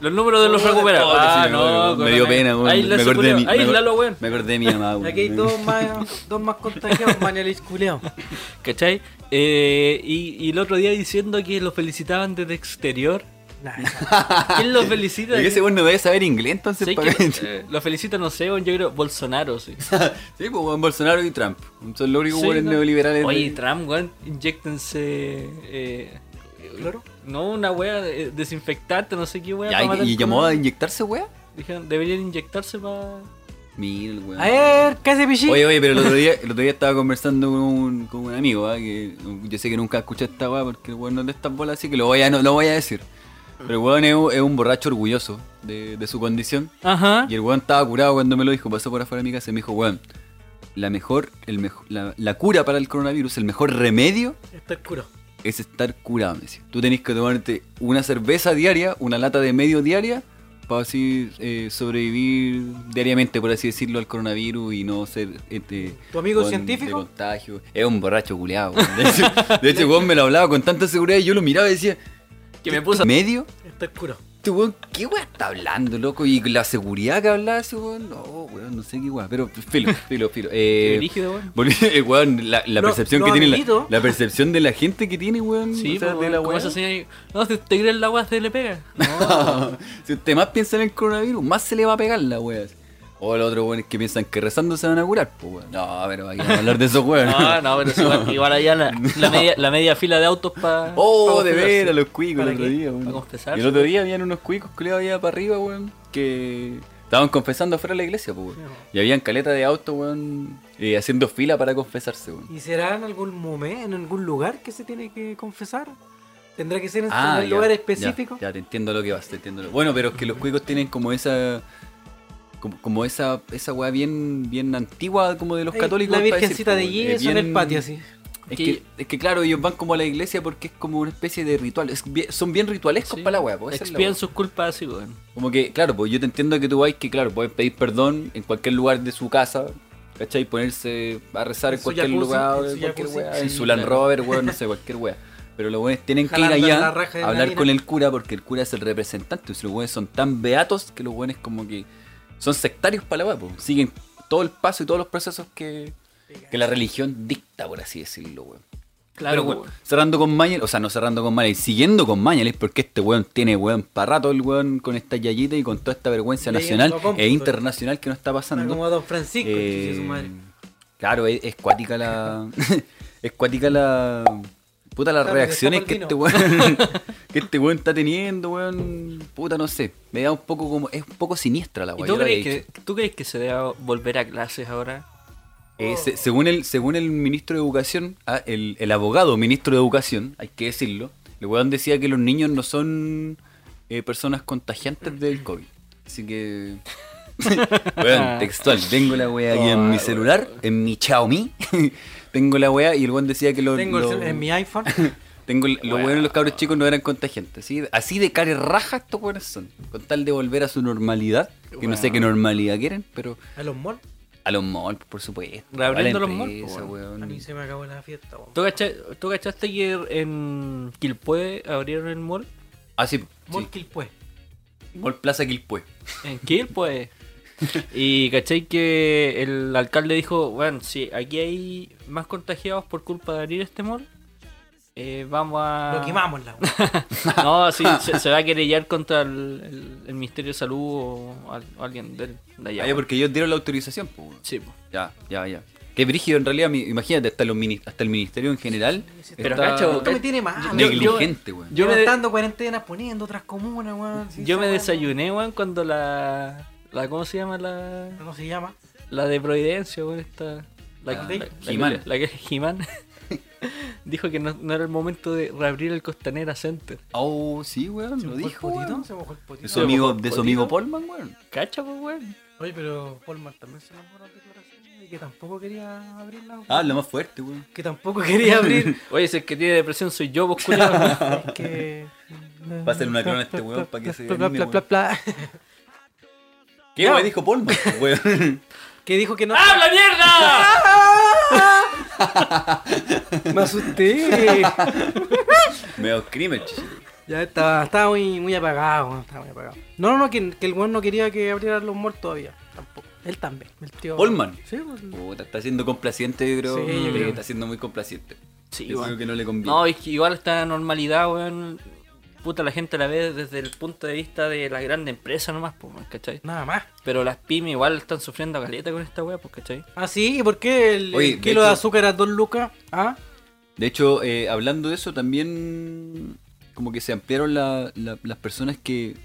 Los números de los recuperados. Ah, sí, no, weón, me dio pena, weón. Ahí Me acordé de mi. Ahí me weón. Acordé de mi mamá, weón. Aquí hay dos más, dos más contagiados, Mañalich culeado. <laughs> ¿Cachai? Eh, y, y el otro día diciendo que lo felicitaban desde exterior. <laughs> ¿Quién lo felicita? Y ese weón no debe saber inglés, entonces. Sí, ¿para que, eh, lo felicita, no sé, yo creo Bolsonaro, sí. <laughs> Sí, pues Bolsonaro y Trump. Son los únicos Sí, ¿no? neoliberales. de- Oye, Trump, weón, inyectense. Eh, ¿Cloro? No, una wea eh, desinfectante, no sé qué wea. Ya, para y, matar y el llamó a coronavirus. inyectarse, weón. Dijeron, deberían inyectarse para. Mira el weón. A ver, ¿qué hace pichín? Oye, oye, pero el otro día, el otro día estaba conversando con un, con un amigo, ¿ah? que yo sé que nunca escuché esta weá porque el weón no es de estas bolas, así que lo voy a, no, lo voy a decir. Pero el weón es, un- es un borracho orgulloso de, de su condición. Ajá. Y el weón estaba curado cuando me lo dijo, pasó por afuera de mi casa y me dijo, weón, la mejor, el mejor, la, la cura para el coronavirus, el mejor remedio Está el curo. Es estar curado, me decía. Tú tenés que tomarte una cerveza diaria, una lata de medio diaria, para así eh, sobrevivir diariamente, por así decirlo, al coronavirus y no ser este ¿Tu amigo científico? de contagio. Es un borracho culeado. De hecho, de hecho, me lo hablaba con tanta seguridad y yo lo miraba y decía, Que me puso. ¿medio? Está el curo. Este weón, ¿qué weón está hablando, loco? Y la seguridad que hablaba ese weón, no, weón, no sé qué weón. Pero filo, filo, filo. Eh, <laughs> brígido, weón. volví- <laughs> eh, weón, la, percepción que tiene la, percepción de la gente que tiene, weón. Sí, o sea, pues, de la esa señora. No, si te crees la wea se le pega. <laughs> No. si usted más piensa en el coronavirus, más se le va a pegar la wea. O el otro weón es que piensan que rezando se van a curar, pues weón. No, pero vamos a hablar de esos weones. No, no, pero sí, igual, igual allá la, la media, la media fila de autos para. <laughs> Oh, de veras, los cuicos el ¿Para otro qué? día, ¿Para weón. Y el otro día habían unos cuicos culiados allá para arriba, weón, que estaban confesando afuera de la iglesia, pues, weón. Y habían caleta de autos, weón, eh, haciendo fila para confesarse, weón. ¿Y será en algún momento, en algún lugar que se tiene que confesar? ¿Tendrá que ser en Ah, un ya, lugar ya, específico? Ya, te entiendo lo que vas, te entiendo. lo- Bueno, pero es que los cuicos tienen como esa. Como, como esa, esa weá bien, bien antigua como de los católicos. La decir, virgencita de weón. Es yeso en el bien- patio, así. Es Que- es que claro, ellos van como a la iglesia porque es como una especie de ritual. Es bien- son bien ritualescos Sí. para la weá. pues, Expían sus culpas así, weón. Como que, claro, pues yo te entiendo que tú vais que, claro, pueden pedir perdón en cualquier lugar de su casa, ¿cachai? Ponerse a rezar en, cualquier jacuzzi, lugar, en cualquier jacuzzi. weá, en Sí, su Land claro. Rover, weón, no sé, cualquier weá. Pero los weones tienen que ir allá a la hablar con el cura porque el cura es el representante. Si los weones son tan beatos que los weones como que son sectarios para la pues. Siguen todo el paso y todos los procesos que, que la religión dicta, por así decirlo, weón. Claro, Pero bueno, cerrando con Mañalich, o sea, no cerrando con Mañalich, siguiendo con Mañalich, porque este weón tiene weón para rato el weón con esta yayita y con toda esta vergüenza nacional e internacional que nos está pasando. como Don Francisco, Eh, su madre. claro, es, es cuática la. <laughs> es cuática la. Puta las Claro, reacciones que este weón. <laughs> que este weón está teniendo, weón. Puta, no sé. Me da un poco como. Es un poco siniestra la ¿Y weón. tú crees, que, tú crees que se debe volver a clases ahora? Eh, se- según, el, según el ministro de Educación, ah, el, el abogado ministro de Educación, hay que decirlo, el weón decía que los niños no son eh, personas contagiantes del COVID. Así que. <laughs> weón, <laughs> textual. Tengo la wea aquí en mi celular, en mi Xiaomi. Tengo la wea y el weón decía que los. Tengo el los- cel- en mi iPhone. <laughs> tengo el- los weones, los cabros chicos no eran contagiantes. Así, así de care raja estos weones son. Con tal de volver a su normalidad. Que no sé qué normalidad quieren, pero. A los malls. A los malls, por supuesto. Reabriendo los malls, weón. A mí se me acabó la fiesta, weón. ¿Tú, cacha- tú cachaste que en Quilpue abrieron el mall? Ah, sí. Mall sí. Quilpué. Mall Plaza Quilpue. En Quilpue. <laughs> <laughs> y cachai que el alcalde dijo, bueno, si aquí hay más contagiados por culpa de abrir este mall, eh, vamos a... Lo quemamos la weón. <laughs> No, sí, se, se va a querellar contra el, el- el Ministerio de Salud o, al- o alguien de, de allá. Ah, ya, porque ellos dieron la autorización, pues. weón. Sí, po. Ya, ya, ya. Qué brígido en realidad, mi- imagínate, hasta, los mini- hasta el ministerio en general. Pero, está cacho, Esto me tiene mal. Negligente, weón. yo me Levantando cuarentenas, poniendo otras comunas, weón. Yo me desayuné, weón, cuando la, la... ¿Cómo se llama la...? ¿Cómo se llama? La de Providencia, weón, esta... La, Ah, la, la- la- He-Man. la que He-Man <laughs> dijo que no, no era el momento de reabrir el Costanera Center. Oh, sí, weón, ¿Se lo dijo, potito? weón. ¿Se mojó el potito? De su ¿Se amigo, de su amigo Polman, weón. ¿Cacha, pues, weón? Oye, pero Polman también se enamoró de declaraciones de que tampoco quería abrirla. weón. Ah, lo más fuerte, weón. Que tampoco quería abrir. <laughs> Oye, si el que tiene depresión soy yo, pues, culiao. <laughs> es que Pásale una clona a este weón pa' que se anime, pla, pla, pla. ¿Qué weón dijo Polman, <laughs> weón? Que dijo que no. ¡Habla mierda! <laughs> Me asusté. <laughs> Medio crimen. Ya estaba, estaba muy, muy apagado, weón, estaba muy apagado. No, no, no, que, que el weón no quería que abrieran los malls todavía. Tampoco. Él también. El tío. Polman. Sí, pues, Puta, está siendo complaciente, yo creo. Sí, yo creo. Está siendo muy complaciente. Sí, Yo creo que no le conviene. No, es que igual esta normalidad, weón. Puta, la gente la ve desde el punto de vista de las grandes empresas nomás, pues, ¿cachai? nada más. Pero las pymes igual están sufriendo caleta con esta weá, pues, ¿cachai? Ah, sí, ¿y por qué el, Oye, kilo de hecho- azúcar a 2 lucas? Ah, De hecho, eh, hablando de eso, también como que se ampliaron la- la- las personas que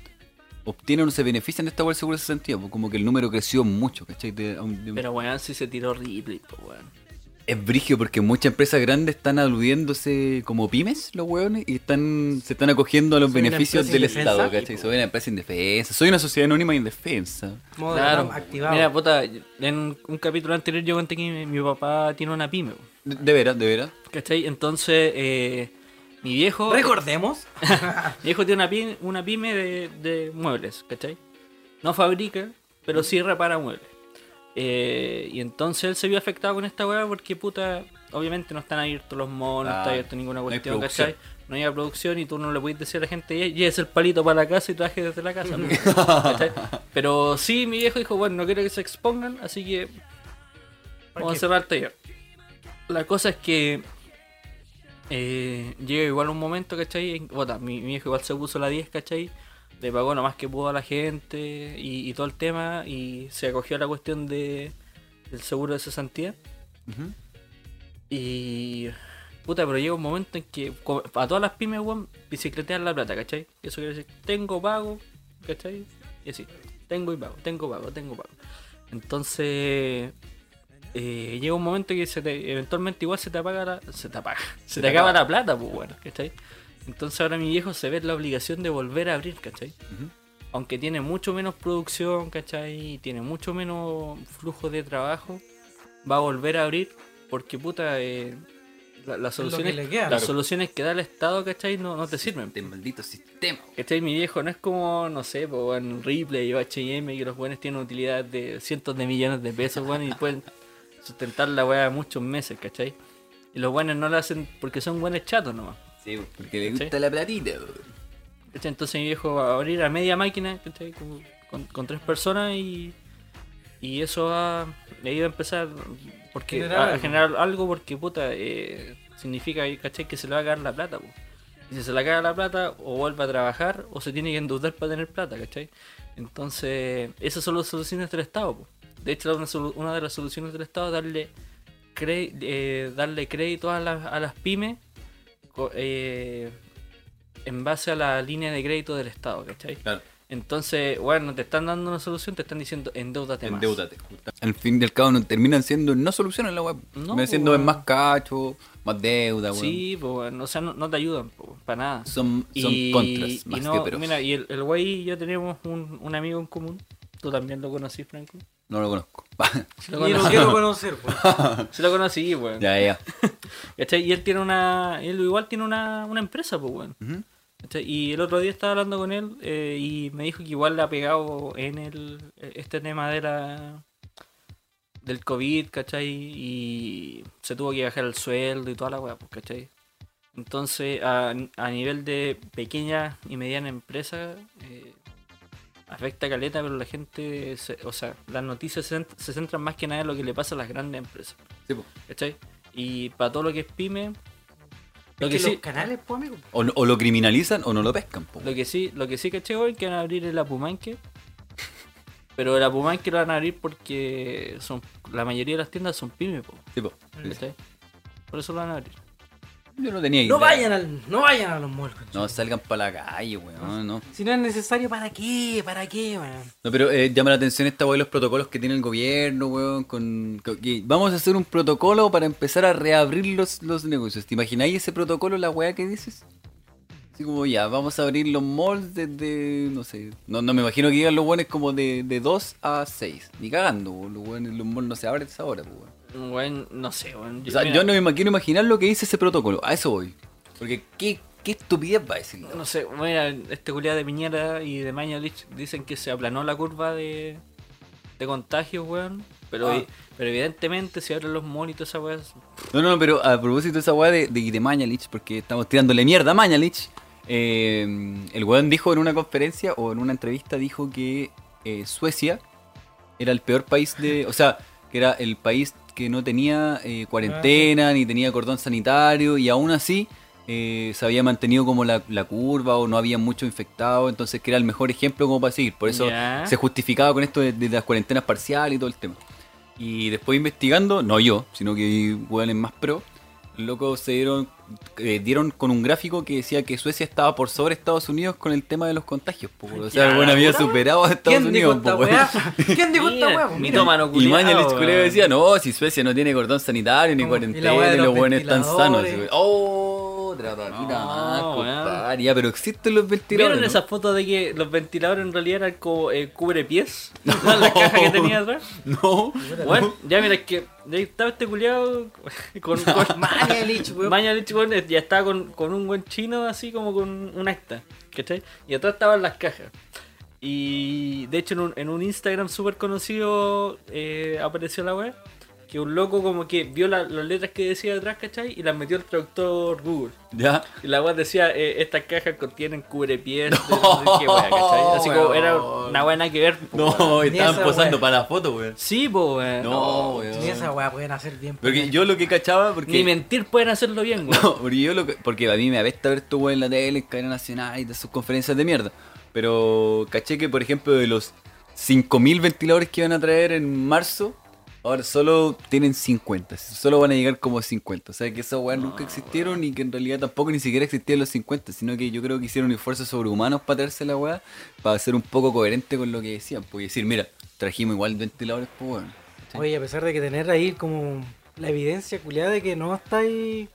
obtienen o se benefician de esta de seguro de ese sentido. pues, Como que el número creció mucho, ¿cachai? De- Pero weón, sí se tiró Ripley, pues, weón. Es brigio porque muchas empresas grandes están aludiéndose como pymes, los hueones, y están se están acogiendo a los Soy beneficios del indefensa. Estado, ¿cachai? Soy una empresa indefensa, soy una sociedad anónima indefensa. modo Claro. activado. Mira, puta, en un, capítulo anterior yo conté que mi, mi papá tiene una pyme, De, de veras, de veras. ¿cachai? Entonces, eh, mi viejo... Recordemos. <laughs> Mi viejo tiene una pyme, una pyme de, de muebles, ¿cachai? No fabrica, pero sí repara muebles. Eh, y entonces él se vio afectado con esta weá porque, puta, obviamente no están abiertos los malls, no Ah, está abierto ninguna no cuestión, producción. ¿cachai? No hay producción y tú no le puedes decir a la gente, lleves el palito para la casa y traje desde la casa. <laughs> ¿cachai? Pero sí, mi viejo dijo, bueno, no quiero que se expongan, así que vamos a cerrar el taller. La cosa es que eh, llega igual un momento, ¿cachai? En- Puta, mi, mi viejo igual se puso la 10, ¿cachai? Le pagó lo más que pudo a la gente y, y todo el tema y se acogió a la cuestión de, del seguro de cesantía. Ujú. Y. Puta, pero llega un momento en que a todas las pymes, weón, bicicletean la plata, ¿cachai? Eso quiere decir, tengo pago, ¿cachai? Y así, tengo y pago, tengo pago, tengo pago. Entonces, eh, llega un momento que se te, eventualmente igual se te apaga la, se te apaga, se, te, te acaba acaba. la plata, pues bueno, ¿cachai? Entonces ahora mi viejo se ve la obligación de volver a abrir, ¿cachai? Aunque tiene mucho menos producción, ¿cachai? Y tiene mucho menos flujo de trabajo, va a volver a abrir porque puta, eh, la- las que soluciones, queda. las Claro. soluciones que da el Estado, ¿cachai? No, no te sirven. Este maldito sistema. ¿Cachai? Mi viejo no es como, no sé, pues, en Ripley o H&M que los buenos tienen utilidad de cientos de millones de pesos, weón, y pueden sustentar la weá muchos meses, ¿cachai? Y los buenos no lo hacen porque son buenos chatos nomás. Sí, porque le gusta la platita. Entonces mi viejo va a abrir a media máquina, ¿cachai? Con, con- con tres personas y, y eso va, ahí va a empezar porque, Generar a, generar algo porque puta, eh, significa ¿cachai? que se le va a caer la plata. po. Y si se le cae la plata, o vuelve a trabajar o se tiene que endeudar para tener plata, ¿cachai? Entonces, esas son las soluciones del Estado. po. De hecho, una, de las soluciones del Estado es darle, cre- eh, darle crédito a las, a las pymes eh, en base a la línea de crédito del Estado, ¿cachai? Claro. Entonces, bueno, te están dando una solución, te están diciendo endeudate más. Endeudate. Al fin y al cabo no terminan siendo no soluciones la web. No, terminan siendo weón. más cacho, más deuda, weón. Sí, pues, bueno, o sea, no, no te ayudan, po, para nada. Son, son y, contras más y no, que peros. Mira, y el, el güey y yo tenemos un, un amigo en común. Tú también lo conocí, Franco. No lo conozco. <laughs> Sí lo Y lo quiero conocer, pues. <laughs> sí lo conocí, weón. ya, ya. <laughs> ¿Cachai? Y él tiene una. Él igual tiene una, una empresa, pues, weón. Ujú. ¿Cachai? Y el otro día estaba hablando con él eh, y me dijo que igual le ha pegado en el este tema de la del COVID, ¿cachai? Y se tuvo que bajar el sueldo y toda la weá, pues, ¿cachai? Entonces, a, a nivel de pequeña y mediana empresa, eh, afecta a caleta, pero la gente, se- o sea, las noticias se, cent- se centran más que nada en lo que le pasa a las grandes empresas, Sí. ¿cachai? Y para todo lo que es pyme, lo que que sí, los canales, amigo. o, lo criminalizan o no lo pescan. Po. Lo que sí, lo que sí caché hoy que van a abrir el Apumanque. <laughs> Pero el Apumanque lo van a abrir porque son la mayoría de las tiendas son pymes, po, Sí, po. Sí. Por eso lo van a abrir. Yo no tenía idea. No vayan al, no vayan a los malls. No salgan para la calle, weón. No. Si no es necesario, ¿para qué? ¿Para qué, weón? No, pero eh, llama la atención esta weón, los protocolos que tiene el gobierno, weón. Con, vamos a hacer un protocolo para empezar a reabrir los, los negocios. ¿Te imagináis ese protocolo, la weá que dices? Así como ya, vamos a abrir los malls desde, no sé, no, no me imagino que digan los weones como de, de 2 a 6. Ni cagando, weón. Los, weones, los malls no se abren a esa hora, pues, weón. Bueno, no sé, bueno, O sea, mira, yo no me quiero imaginar lo que dice ese protocolo. A eso voy. Porque, ¿qué ¿Qué estupidez va a decir? No sé, bueno, este culiado de Piñera y de Mañalich dicen que se aplanó la curva de, de contagios, weón. Pero, Ah. pero evidentemente si abren los monitos esa weá. No, no, pero a propósito de esa weá de, de, de Mañalich, porque estamos tirándole mierda a Mañalich, eh, el weón dijo en una conferencia o en una entrevista, dijo que eh, Suecia era el peor país de... O sea, que era el país que no tenía eh, cuarentena, ni tenía cordón sanitario, y aún así eh, se había mantenido como la, la curva o no había mucho infectado, entonces que era el mejor ejemplo como para seguir. Por eso se justificaba con esto de, de las cuarentenas parciales y todo el tema. Y después investigando, no yo, sino que hueones más pro, locos se dieron, eh, dieron con un gráfico que decía que Suecia estaba por sobre Estados Unidos con el tema de los contagios. po, o sea, weón había superado a Estados ¿Quién dijo Unidos. po? ¿Quién dijo esta Mira? Mira. mitómano Y Mañalich decía, no, si Suecia no tiene cordón sanitario, ni cuarentena, y los buenos están sanos. Oh, otra papita No, más, weón. compadre. Ya, pero existen los ventiladores. ¿Vieron ¿no? esas fotos de que los ventiladores en realidad eran como eh, cubre pies? <laughs> la caja que tenía atrás. No. Bueno, ya mira, es que ahí estaba este culiado <laughs> con, <laughs> con Mañalich, weón. Mañalich, weón, ya estaba con, con un buen chino así como con un acta, ¿cachai? Y atrás estaban las cajas. Y de hecho en un, en un Instagram súper conocido eh, apareció la web. Que un loco como que vio la- las letras que decía detrás, ¿cachai? Y las metió al traductor Google. Ya. Y la web decía, eh, estas cajas contienen cubrepies, <laughs> de no sé qué wea, ¿cachai? Así como era una buena que ver. po. No, estaban posando wea. para la foto, weón. Sí, po, weón. No, weón. Ni esa weá pueden hacer bien. Porque yo lo que cachaba, porque. Ni mentir pueden hacerlo bien, weón. <laughs> No, porque yo lo que, porque a mí me apesta ver tu weón en la tele, en cadena nacional y de sus conferencias de mierda. Pero caché que, por ejemplo, de los 5.000 ventiladores que iban a traer en marzo, ahora solo tienen 50. Solo van a llegar como 50. O sea que esas weas nunca existieron y que en realidad tampoco ni siquiera existían los 50, sino que yo creo que hicieron esfuerzos sobrehumanos para traerse la wea, para ser un poco coherente con lo que decían. Porque decir, mira, trajimos igual ventiladores, pues weón. Oye, a pesar de que tener ahí como la evidencia culiada de que no está ahí.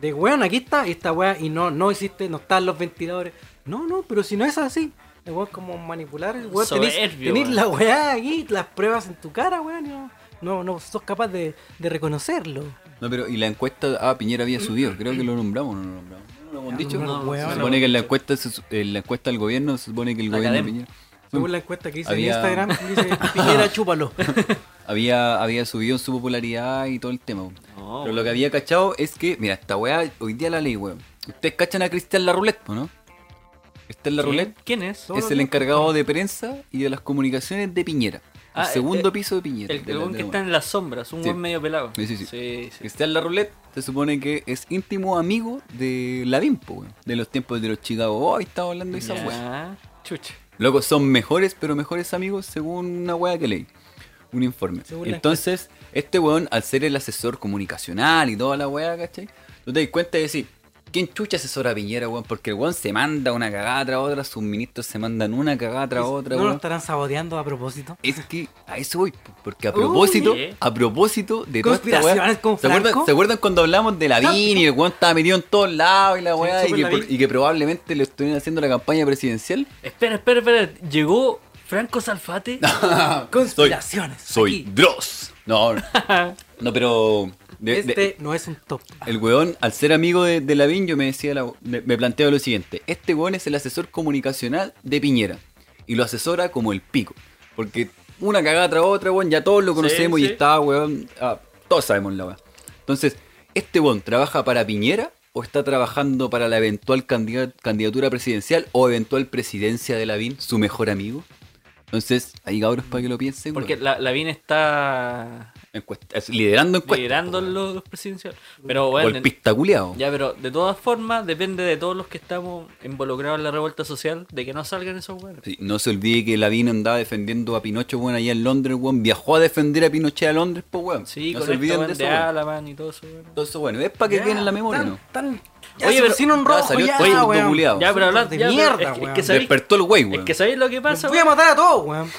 De weón, aquí está, y esta weá, y no, no existe, no están los ventiladores. No, no, pero si no es así. El weón como manipular, el weón tenés, la weá aquí, las pruebas en tu cara, weón. No, no, sos capaz de, de reconocerlo. No, pero y la encuesta, ah, Piñera había subido, creo que lo nombramos, no lo nombramos. ¿No lo hemos dicho? No, no, weón, se no. supone que en la encuesta, en la encuesta del gobierno se supone que el gobierno de. Piñera Según la encuesta que hice Había- en Instagram, dice Piñera, <laughs> chúpalo. <laughs> había, había subido en su popularidad y todo el tema. No, Pero lo que había cachado es que, mira, esta weá, hoy día la ley, weón. Ustedes cachan a Cristian Larroulette, po, ¿no? Cristian Larroulette ¿Quién es? Es el encargado de prensa y de las comunicaciones de Piñera. Ah, el segundo eh, piso de Piñera. El, de el la- que la está en las sombras, un Sí. buen medio pelado. Sí, sí, sí. sí, sí. Cristian Larroulette se supone que es íntimo amigo de Lavín, po, weón. De los tiempos de los Chicago Boys, estaba hablando de esa weá. Chucha. Locos son mejores, pero mejores amigos según una weá que leí. Un informe. Según la Entonces, este weón, al ser el asesor comunicacional y toda la weá, ¿cachai? Tú te das cuenta de decir, ¿quién chucha asesora a Piñera, weón? Porque el weón se manda una cagada tras otra, sus ministros se mandan una cagada tras otra, ¿No lo weón. estarán saboteando a propósito? Es que a eso voy, po, porque a propósito, Uy. a propósito de toda esta weá. Conspiraciones con ¿Se acuerdan, Franco? ¿Se acuerdan cuando hablamos de la y el weón estaba metido en todos lados y la weá? y, súper que, Lavín. por- y que probablemente le estuvieran haciendo la campaña presidencial? Espera, espera, espera. ¿Llegó Franco Salfate? <laughs> Conspiraciones. Soy aquí. Dross. No, no, pero. <laughs> de- de- Este no es un top. el weón, al ser amigo de, de Lavín, yo me decía, la- me, me planteaba lo siguiente: Este weón es el asesor comunicacional de Piñera. Y lo asesora como el pico. Porque una cagada tras otra, weón, ya todos lo conocemos Sí, y está, weón. ah, todos sabemos la weón. Entonces, ¿este weón trabaja para Piñera? ¿O está trabajando para la eventual candida- candidatura presidencial o eventual presidencia de Lavín, su mejor amigo? Entonces, ahí cabros para que lo piensen. Porque la, Lavín está Encuesta- es liderando encuestas. liderando los, los presidenciales. Pero bueno, Golpista culiao. ya, pero de todas formas depende de todos los que estamos involucrados en la revuelta social de que no salgan esos buenos. Sí, no se olvide que Lavín andaba defendiendo a Pinocho, weón, allá en Londres, weón. Viajó a defender a Pinochet a Londres, pues, weón. Sí, no con se olviden de eso. Alaman y todo eso, weón. Todo eso, bueno, es para que queden en la memoria, ¿no? Tan, Oye, pero- sin un ya rojo salió ya, todo weón. culiao. Ya, pero hablando de ya, pero mierda, es que- es weón. que Despertó el güey, Es weón. que sabéis lo que pasa, voy a weón? matar a todos, weón.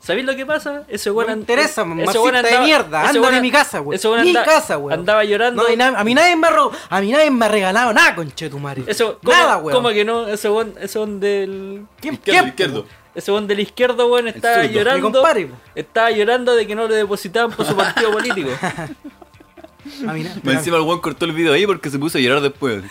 ¿Sabéis lo que pasa? Ese No weón me an- interesa, ese marxista weón de andaba- mierda. Anda weón de mi casa, weón. ese weón Mi anda- casa, weón. Andaba llorando. No, na- a mí nadie me ha a mí nadie me ha regalado nada, conchetumare. Eso, ¿cómo, Nada, weón. ¿Cómo que no? Ese weón, ese weón del. ¿Quién, Izquierdo, quién, izquierdo. Ese weón del izquierdo, weón, estaba llorando. Estaba llorando de que no le depositaban por su partido <laughs> político. Encima el weón cortó el video ahí porque se puso a llorar después.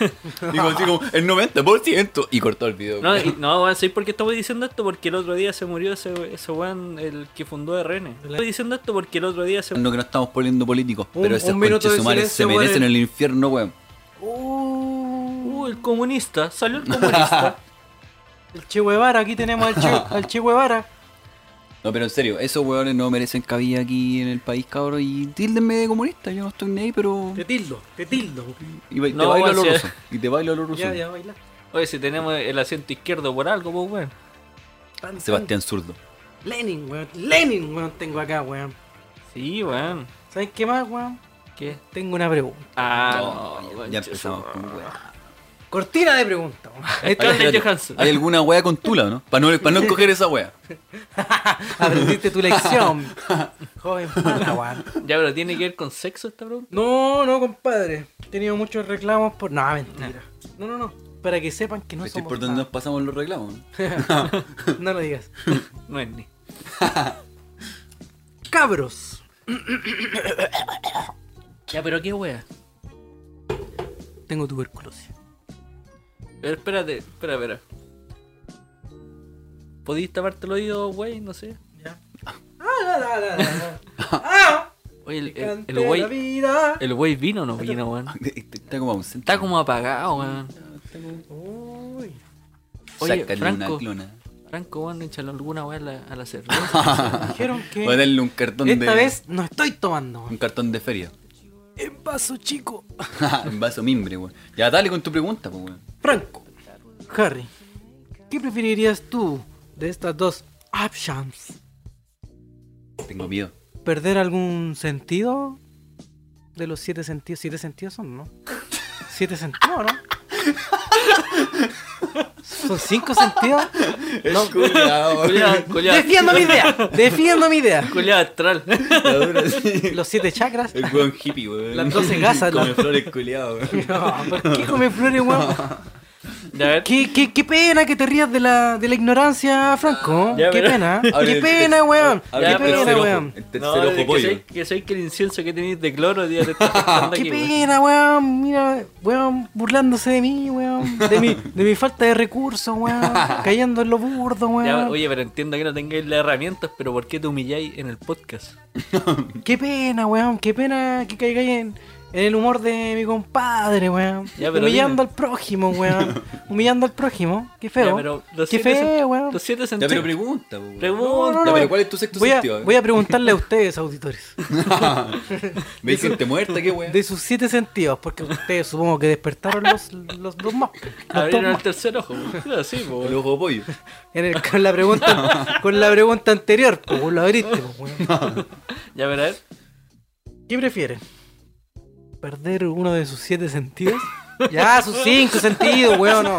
Digo así como el 90% y cortó el video. No, y- no, weón, ¿sabes por qué estamos diciendo esto? Porque el otro día se murió ese, ese weón, el que fundó RN. Estoy diciendo esto porque el otro día se No que no estamos poniendo políticos, Un- pero esos de conchesumares se merecen el- el infierno, weón. Uh, Uh, el comunista, salió el comunista. <laughs> el Che Guevara, aquí tenemos al Che, al che Guevara. No, pero en serio, esos weones no merecen cabida aquí en el país, cabrón. Y tíldenme de comunista, yo no estoy ni ahí, pero. Te tildo, te tildo. Y ba- te No, bailo a lo si- ruso. Y te bailo a lo ruso. Ya, ya, baila. Oye, si tenemos el asiento izquierdo por algo, pues weón. Tan, Sebastián Zurdo. Lenin, weón. Lenin, weón, tengo acá, weón. Sí, weón. ¿Sabes qué más, weón? ¿Qué? Tengo una pregunta. Ah, No, no, ya weón, empezamos con weón. Cortina de pregunta, weón. Ay, Scarlett espérate, Johansson. ¿Hay alguna wea con tula, no? Para no, para no escoger esa wea. <laughs> Aprendiste tu lección. <laughs> Joven weón. Ya, pero tiene que ver con sexo esta pregunta. No, no, compadre. He tenido muchos reclamos por. No, mentira. No, no, no. Para que sepan que no es somos. por donde nos pasamos los reclamos. ¿no? <laughs> no lo digas. No es ni. Cabros. Ya, pero qué wea. Tengo tuberculosis. Pero espérate, espera, espera. ¿Podís taparte el oído, wey? No sé. Ya. Ah, la, la, la, la. Ah, Oye, el, el, cante el wey vino o no vino, weón. <laughs> Está como ausente. Está como apagado, weón. Uy. Oye, Sácale Franco. una clona. Franco, weón, échale alguna weá a la, a la cerveza. <laughs> Dijeron que. Voy a darle un cartón de. Esta vez no estoy tomando. Un cartón de feria. En vaso chico. <laughs> en vaso mimbre, weón. Ya dale con tu pregunta, pues, weón. Franco. Harry. ¿Qué preferirías tú de estas dos options? Tengo miedo. ¿Perder algún sentido? De los siete sentidos. ¿Siete sentidos son, no? <laughs> ¿Siete sentidos, no? ¿Son cinco sentidos? No. Culeado, <laughs> culeado. Defiendo mi idea. Defiendo mi idea. Culeado astral. Los siete chakras. El weón hippie, weón. Las 12 gasas, Come la- flores culiado, weón. <laughs> No, ¿Por qué come flores, weón? Ver. <laughs> Qué, qué, qué pena que te rías de la, de la ignorancia, Franco. Ya, qué pero- pena. <laughs> Qué el pena, ter- weón. Qué tercer pena, weón. El tercer No, ojo de que pollo. sé, que sé que el incienso que tenéis de cloro día te está afectando Qué aquí, pena, weón. Mira, weón, burlándose de mí, weón. De mi, de mi falta de recursos, weón. <laughs> Cayendo en lo burdo, Ya, weón. oye, pero entiendo que no tengáis las herramientas, pero ¿por qué te humilláis en el podcast? Qué pena, weón. Qué pena que caigáis en, en el humor de mi compadre, weón. Ya, pero Humillando dime. al prójimo, weón. <laughs> Humillando al prójimo. Qué feo. Ya, pero los Qué feo, weón. Los siete Ya, sentidos. pero pregunta, weón. Pregunta. No, no, Ya, no. pero ¿cuál es tu sexto Voy a, sentido? eh? voy a preguntarle a ustedes, auditores. <laughs> ¿Me hiciste muerta? ¿Qué weón? De sus siete sentidos, porque ustedes supongo que despertaron los, los dos más. Los Abrieron el tercer ojo, weón. Claro, sí, po, El weón. ojo pollo. En el- con, la pregunta, <laughs> con la pregunta anterior, pues vos lo abriste. weón. Ya, pero a ver. ¿Qué prefieren? ¿Perder uno de sus siete sentidos? Ya, sus cinco sentidos, weón. No.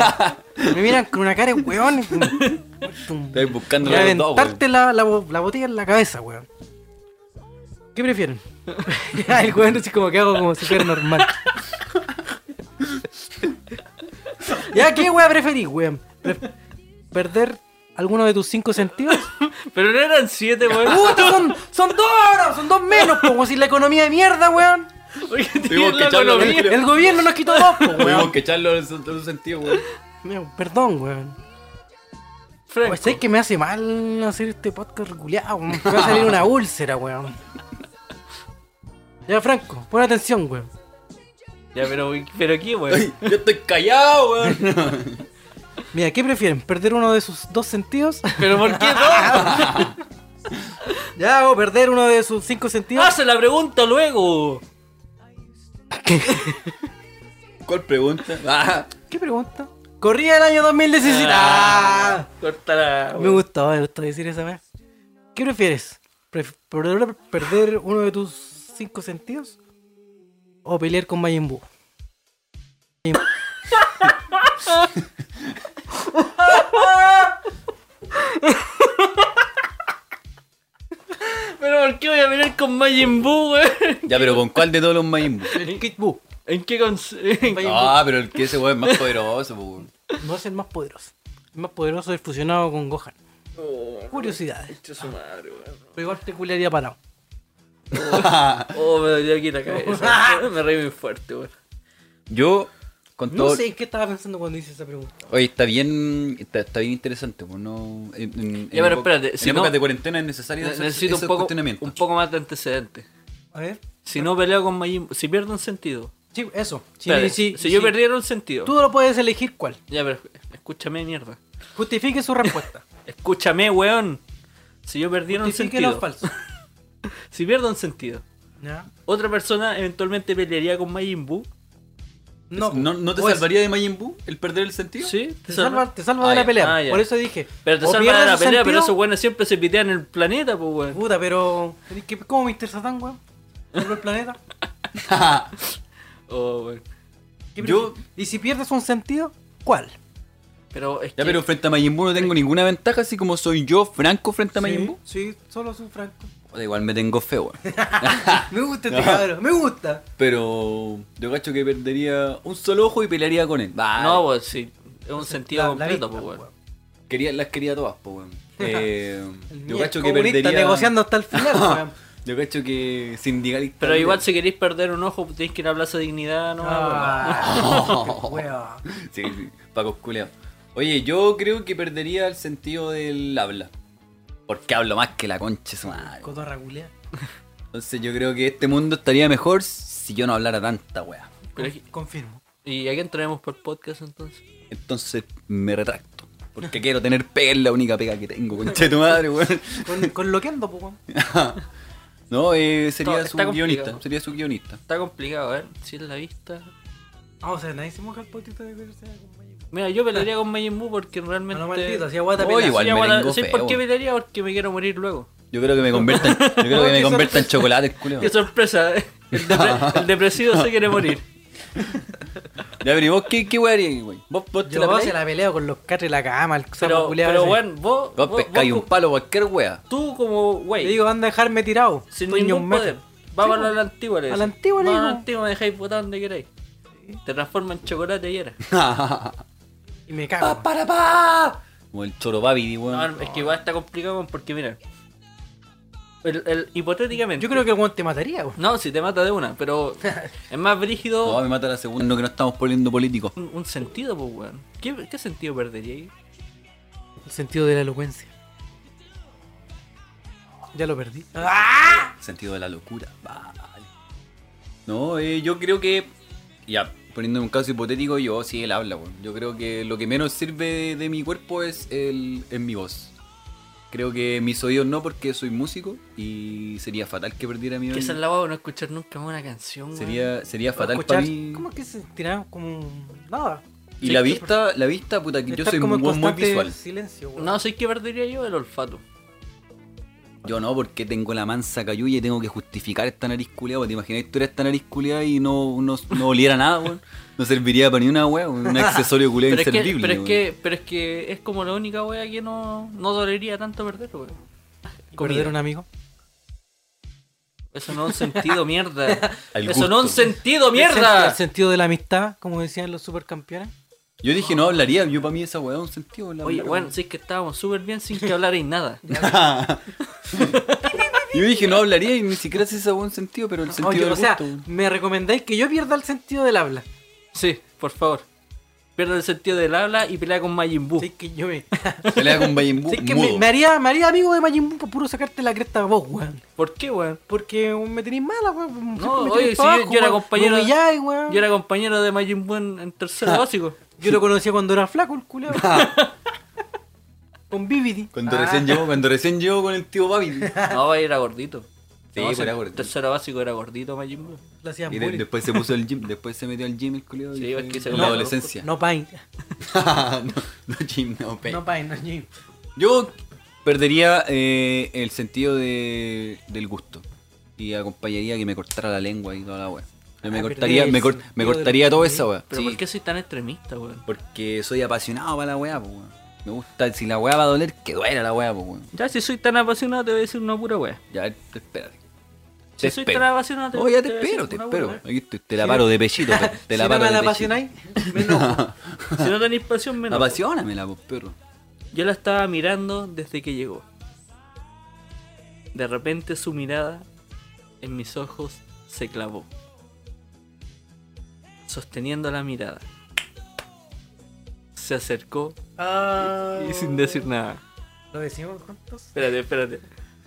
Me miran con una cara de weón. Estás buscando weón. aventarte la, la, la botella en la cabeza, weón. ¿Qué prefieren? <laughs> Ya, el weón así como que hago como si fuera normal. <laughs> ¿Ya qué weón preferís, weón? Pre- ¿Perder alguno de tus cinco sentidos? <laughs> Pero no eran siete, weón. ¡Puta, son, son dos! no, Son dos menos, como si la economía de mierda, weón. Tuvimos que echarlo. El gobierno nos quitó dos, po, Tuvimos weón. que echarlo en su, en su sentido, weón. Mira, Perdón, weón. Pues es que me hace mal hacer este podcast reculeado, weón. Me va a salir una úlcera, weón. Ya, Franco, pon atención, weón. Ya, pero, pero aquí, weón. Ay, yo estoy callado, weón. <laughs> Mira, ¿qué prefieren? ¿Perder uno de sus dos sentidos? ¿Pero por qué no? <laughs> ya, o perder uno de sus cinco sentidos. Hace la pregunta luego. <laughs> ¿Cuál pregunta? Ah, ¿Qué pregunta? Corría el año 2017. Ah, Cortala. me gustó, me gustó decir esa vez. ¿Qué prefieres? Pref- per- ¿Perder uno de tus cinco sentidos? ¿O pelear con Majin Buu? <laughs> <laughs> Pero ¿por qué voy a pelear con Majin Buu, weón? ya, pero ¿con cuál de todos los Majin Buu? El Kid Buu. ¿En qué cons... en- Ah, pero el que ese weón es más poderoso, pues, weón. No es el más poderoso. El más poderoso es fusionado con Gohan. Curiosidades. Concha su madre, weón. Pero igual te culiaría parado. Oh, me dolió aquí la cabeza. <laughs> me reí muy fuerte, weón. Yo, con No todo. sé en qué estaba pensando cuando hice esa pregunta. Oye, está bien, está, está bien interesante, pues no. En, en- Ya, pero espérate, en si épocas no- de cuarentena es necesario hacer Necesito un poco, cuestionamientos. un poco más de antecedentes. A ver. Si no peleo con Majin si pierdo un sentido. Sí, eso. Sí, Espérate, sí, si sí. yo perdiera un sentido. Tú lo puedes elegir cuál. Ya, pero escúchame, mierda. Justifique su respuesta. <laughs> Escúchame, weón. Si yo perdiera un Justifique sentido. lo falso. <laughs> Si pierdo un sentido. ¿Ya? Otra persona eventualmente pelearía con Majin Buu. No, ¿No, no te pues, salvaría de Majin Buu el perder el sentido? Sí, Te salva, te salva Ah, de la pelea. Ah. Por eso dije. Pero te salva de la pelea, pero esos weones siempre se pitean en el planeta, pues weón. Puta, pero. ¿qué- ¿Cómo Mr. Satan, weón? ¿Salvó el planeta? <laughs> Oh, weón. ¿Qué Yo-? ¿Y si pierdes un sentido? ¿Cuál? Pero es Ya, que- pero frente a Majin Buu no tengo ninguna ventaja, así como soy yo, Franco, frente a Majin Sí, Buu. sí, solo su Franco. Igual me tengo feo, weón. <laughs> Me gusta este cabrón, me gusta. Pero yo cacho que perdería un solo ojo y pelearía con él. No, pues sí. Es un sentido La- completo, pues weón. quería, las quería todas, pues, weón. <laughs> Eh, yo cacho que perdería. negociando hasta el <laughs> final, weón. Yo cacho que sindicalista. Pero igual si queréis perder un ojo, tenéis que ir a Plaza Dignidad, no Ah, weón. Sí, sí, Paco culeado. Oye, yo creo que perdería el sentido del habla. Porque hablo más que la concha su madre. Cotorra culia. Entonces yo creo que este mundo estaría mejor si yo no hablara tanta. Pero es- Confirmo. ¿Y a quién traemos por podcast entonces? Entonces me retracto. Porque quiero tener pega, es la única pega que tengo, concha de tu madre, weón. Con, con lo que ando, pues, weón. <laughs> No, eh, sería Está- su está guionista. Sería su guionista. Está complicado, a ver, si es la vista. Ah, o sea, nadie se moja el potito de verse con Majin Buu. Mira, yo pelearía con Majin Buu porque realmente. No, maldito, si aguanta pelea. igual Sí, me aguanta- tengo ¿sabes feo. por qué pelearía? Porque me quiero morir luego. Yo creo que me convierta en, yo creo que <laughs> me convierta en chocolate, el culeo. Qué sorpresa, ¿eh? el, <laughs> depre- el depresivo se quiere morir. Ya, pero ¿y vos qué, qué harías, güey? ¿Vos, vos te la Yo peláis? se la peleo con los catres de la cama, el Pero, culiao pero bueno, vos. Vos vos- pescáis vos un palo, cualquier wea. Tú como güey, digo, anda a dejarme tirado. sin ningún poder. Vamos Sí, a la antigua, le a la antigua le a la antigua, me dejáis botar donde queráis. Te transforma en chocolate y era. <laughs> Y me cago. Pa, para, pa. Como el choro papi, weón. No, es que igual está complicado weón, porque mira. El, el- hipotéticamente. Yo creo que el weón te mataría, weón. No, si te mata de una, pero <laughs> es más brígido No, me mata la segunda, no que no estamos poniendo políticos. un, un sentido, pues weón. ¿Qué, ¿Qué sentido perdería ahí? El sentido de la elocuencia. Ya lo perdí. <laughs> Sentido de la locura. Vale. No, eh, yo creo que. Ya, poniendo un caso hipotético, yo sí él habla, weón. Yo creo que lo que menos sirve de, de mi cuerpo es, el, es mi voz. Creo que mis oídos no, porque soy músico y sería fatal que perdiera mi Que oído. esa es la no escuchar nunca más una canción, weón. Sería, sería fatal escuchar, para mí. ¿Cómo es que se tira como nada? Y Sí, la que- vista, la vista, puta, que yo soy como muy, muy visual. silencio, weón. No, sé qué perdería yo el olfato. Yo no, porque tengo la mansa cayuya y tengo que justificar esta nariz culiada. ¿Te imaginas tú eres esta nariz culiada y no, no, no oliera nada, weón? No serviría para ni una weá, un <laughs> accesorio culiado Pero es, que, inservible. pero, es weón. que, pero es que es como la única wea que no, no dolería tanto perder, weón. ¿Y perder un amigo. Eso no es un sentido, mierda. <laughs> Eso no es un sentido, El mierda. sentido de la amistad, como decían los supercampeones. Yo dije, no hablaría, yo para mí esa weá es un sentido. la Oye, bueno, sí es que estábamos súper bien sin que hablarais nada. <laughs> Yo dije, no hablaría y ni siquiera sé esa weá un sentido, pero el sentido Oye, del o sea, gusto, me recomendáis que yo pierda el sentido del habla. Sí, por favor. Pierde el sentido del habla y pelea con Majin Buu. Así que yo me. Pelea con Majin Buu, Así que mudo. me, me haría, me haría amigo de Majin Buu por puro sacarte la cresta a vos, weón. ¿Por qué, weón? Porque me tenéis mala, weón. No, oye, si pa' yo- abajo, yo era weón. compañero- Me humilláis, weón. Yo era compañero de Majin Buu en, en tercero <laughs> básico. Yo lo conocía cuando era flaco, el culeo. <laughs> Con Vividi. Cuando recién llegó, cuando recién llegó con el tío papi. <laughs> No, era gordito. Sí, No, pues era gordito. Tercero básico era gordito Majin Buu. Lo hacían Y de- bullying. después se puso el gym, después se metió al gym el culiado. Sí, es que se en la adolescencia. No pain. <laughs> no, no gym, no pain. No pain, no gym. Yo perdería eh, el sentido de, del gusto y acompañaría que me cortara la lengua y toda la weá. Yo me Ah, cortaría, me, cor- me cortaría toda esa weá. Pero Sí, ¿por qué soy tan extremista, weón? Porque soy apasionado para la weá, weón. Me gusta, si la weá va a doler, que duela la weá, weón. Ya, si soy tan apasionado, te voy a decir una pura wea. Ya, te espérate. Si Te soy espero. tan apasionado, te, Oh, ya te voy a decir espero, te una espero. pura wea. Aquí estoy, te la paro de pechito, te, <laughs> te la si no paro me de la apasionáis, me enojo. <laughs> Si no tenéis pasión, menos. Apasionamela, pues, perro. Yo la estaba mirando desde que llegó. De repente su mirada en mis ojos se clavó, sosteniendo la mirada. Se acercó Ah, y sin decir nada. ¿Lo decimos juntos? Espérate, espérate.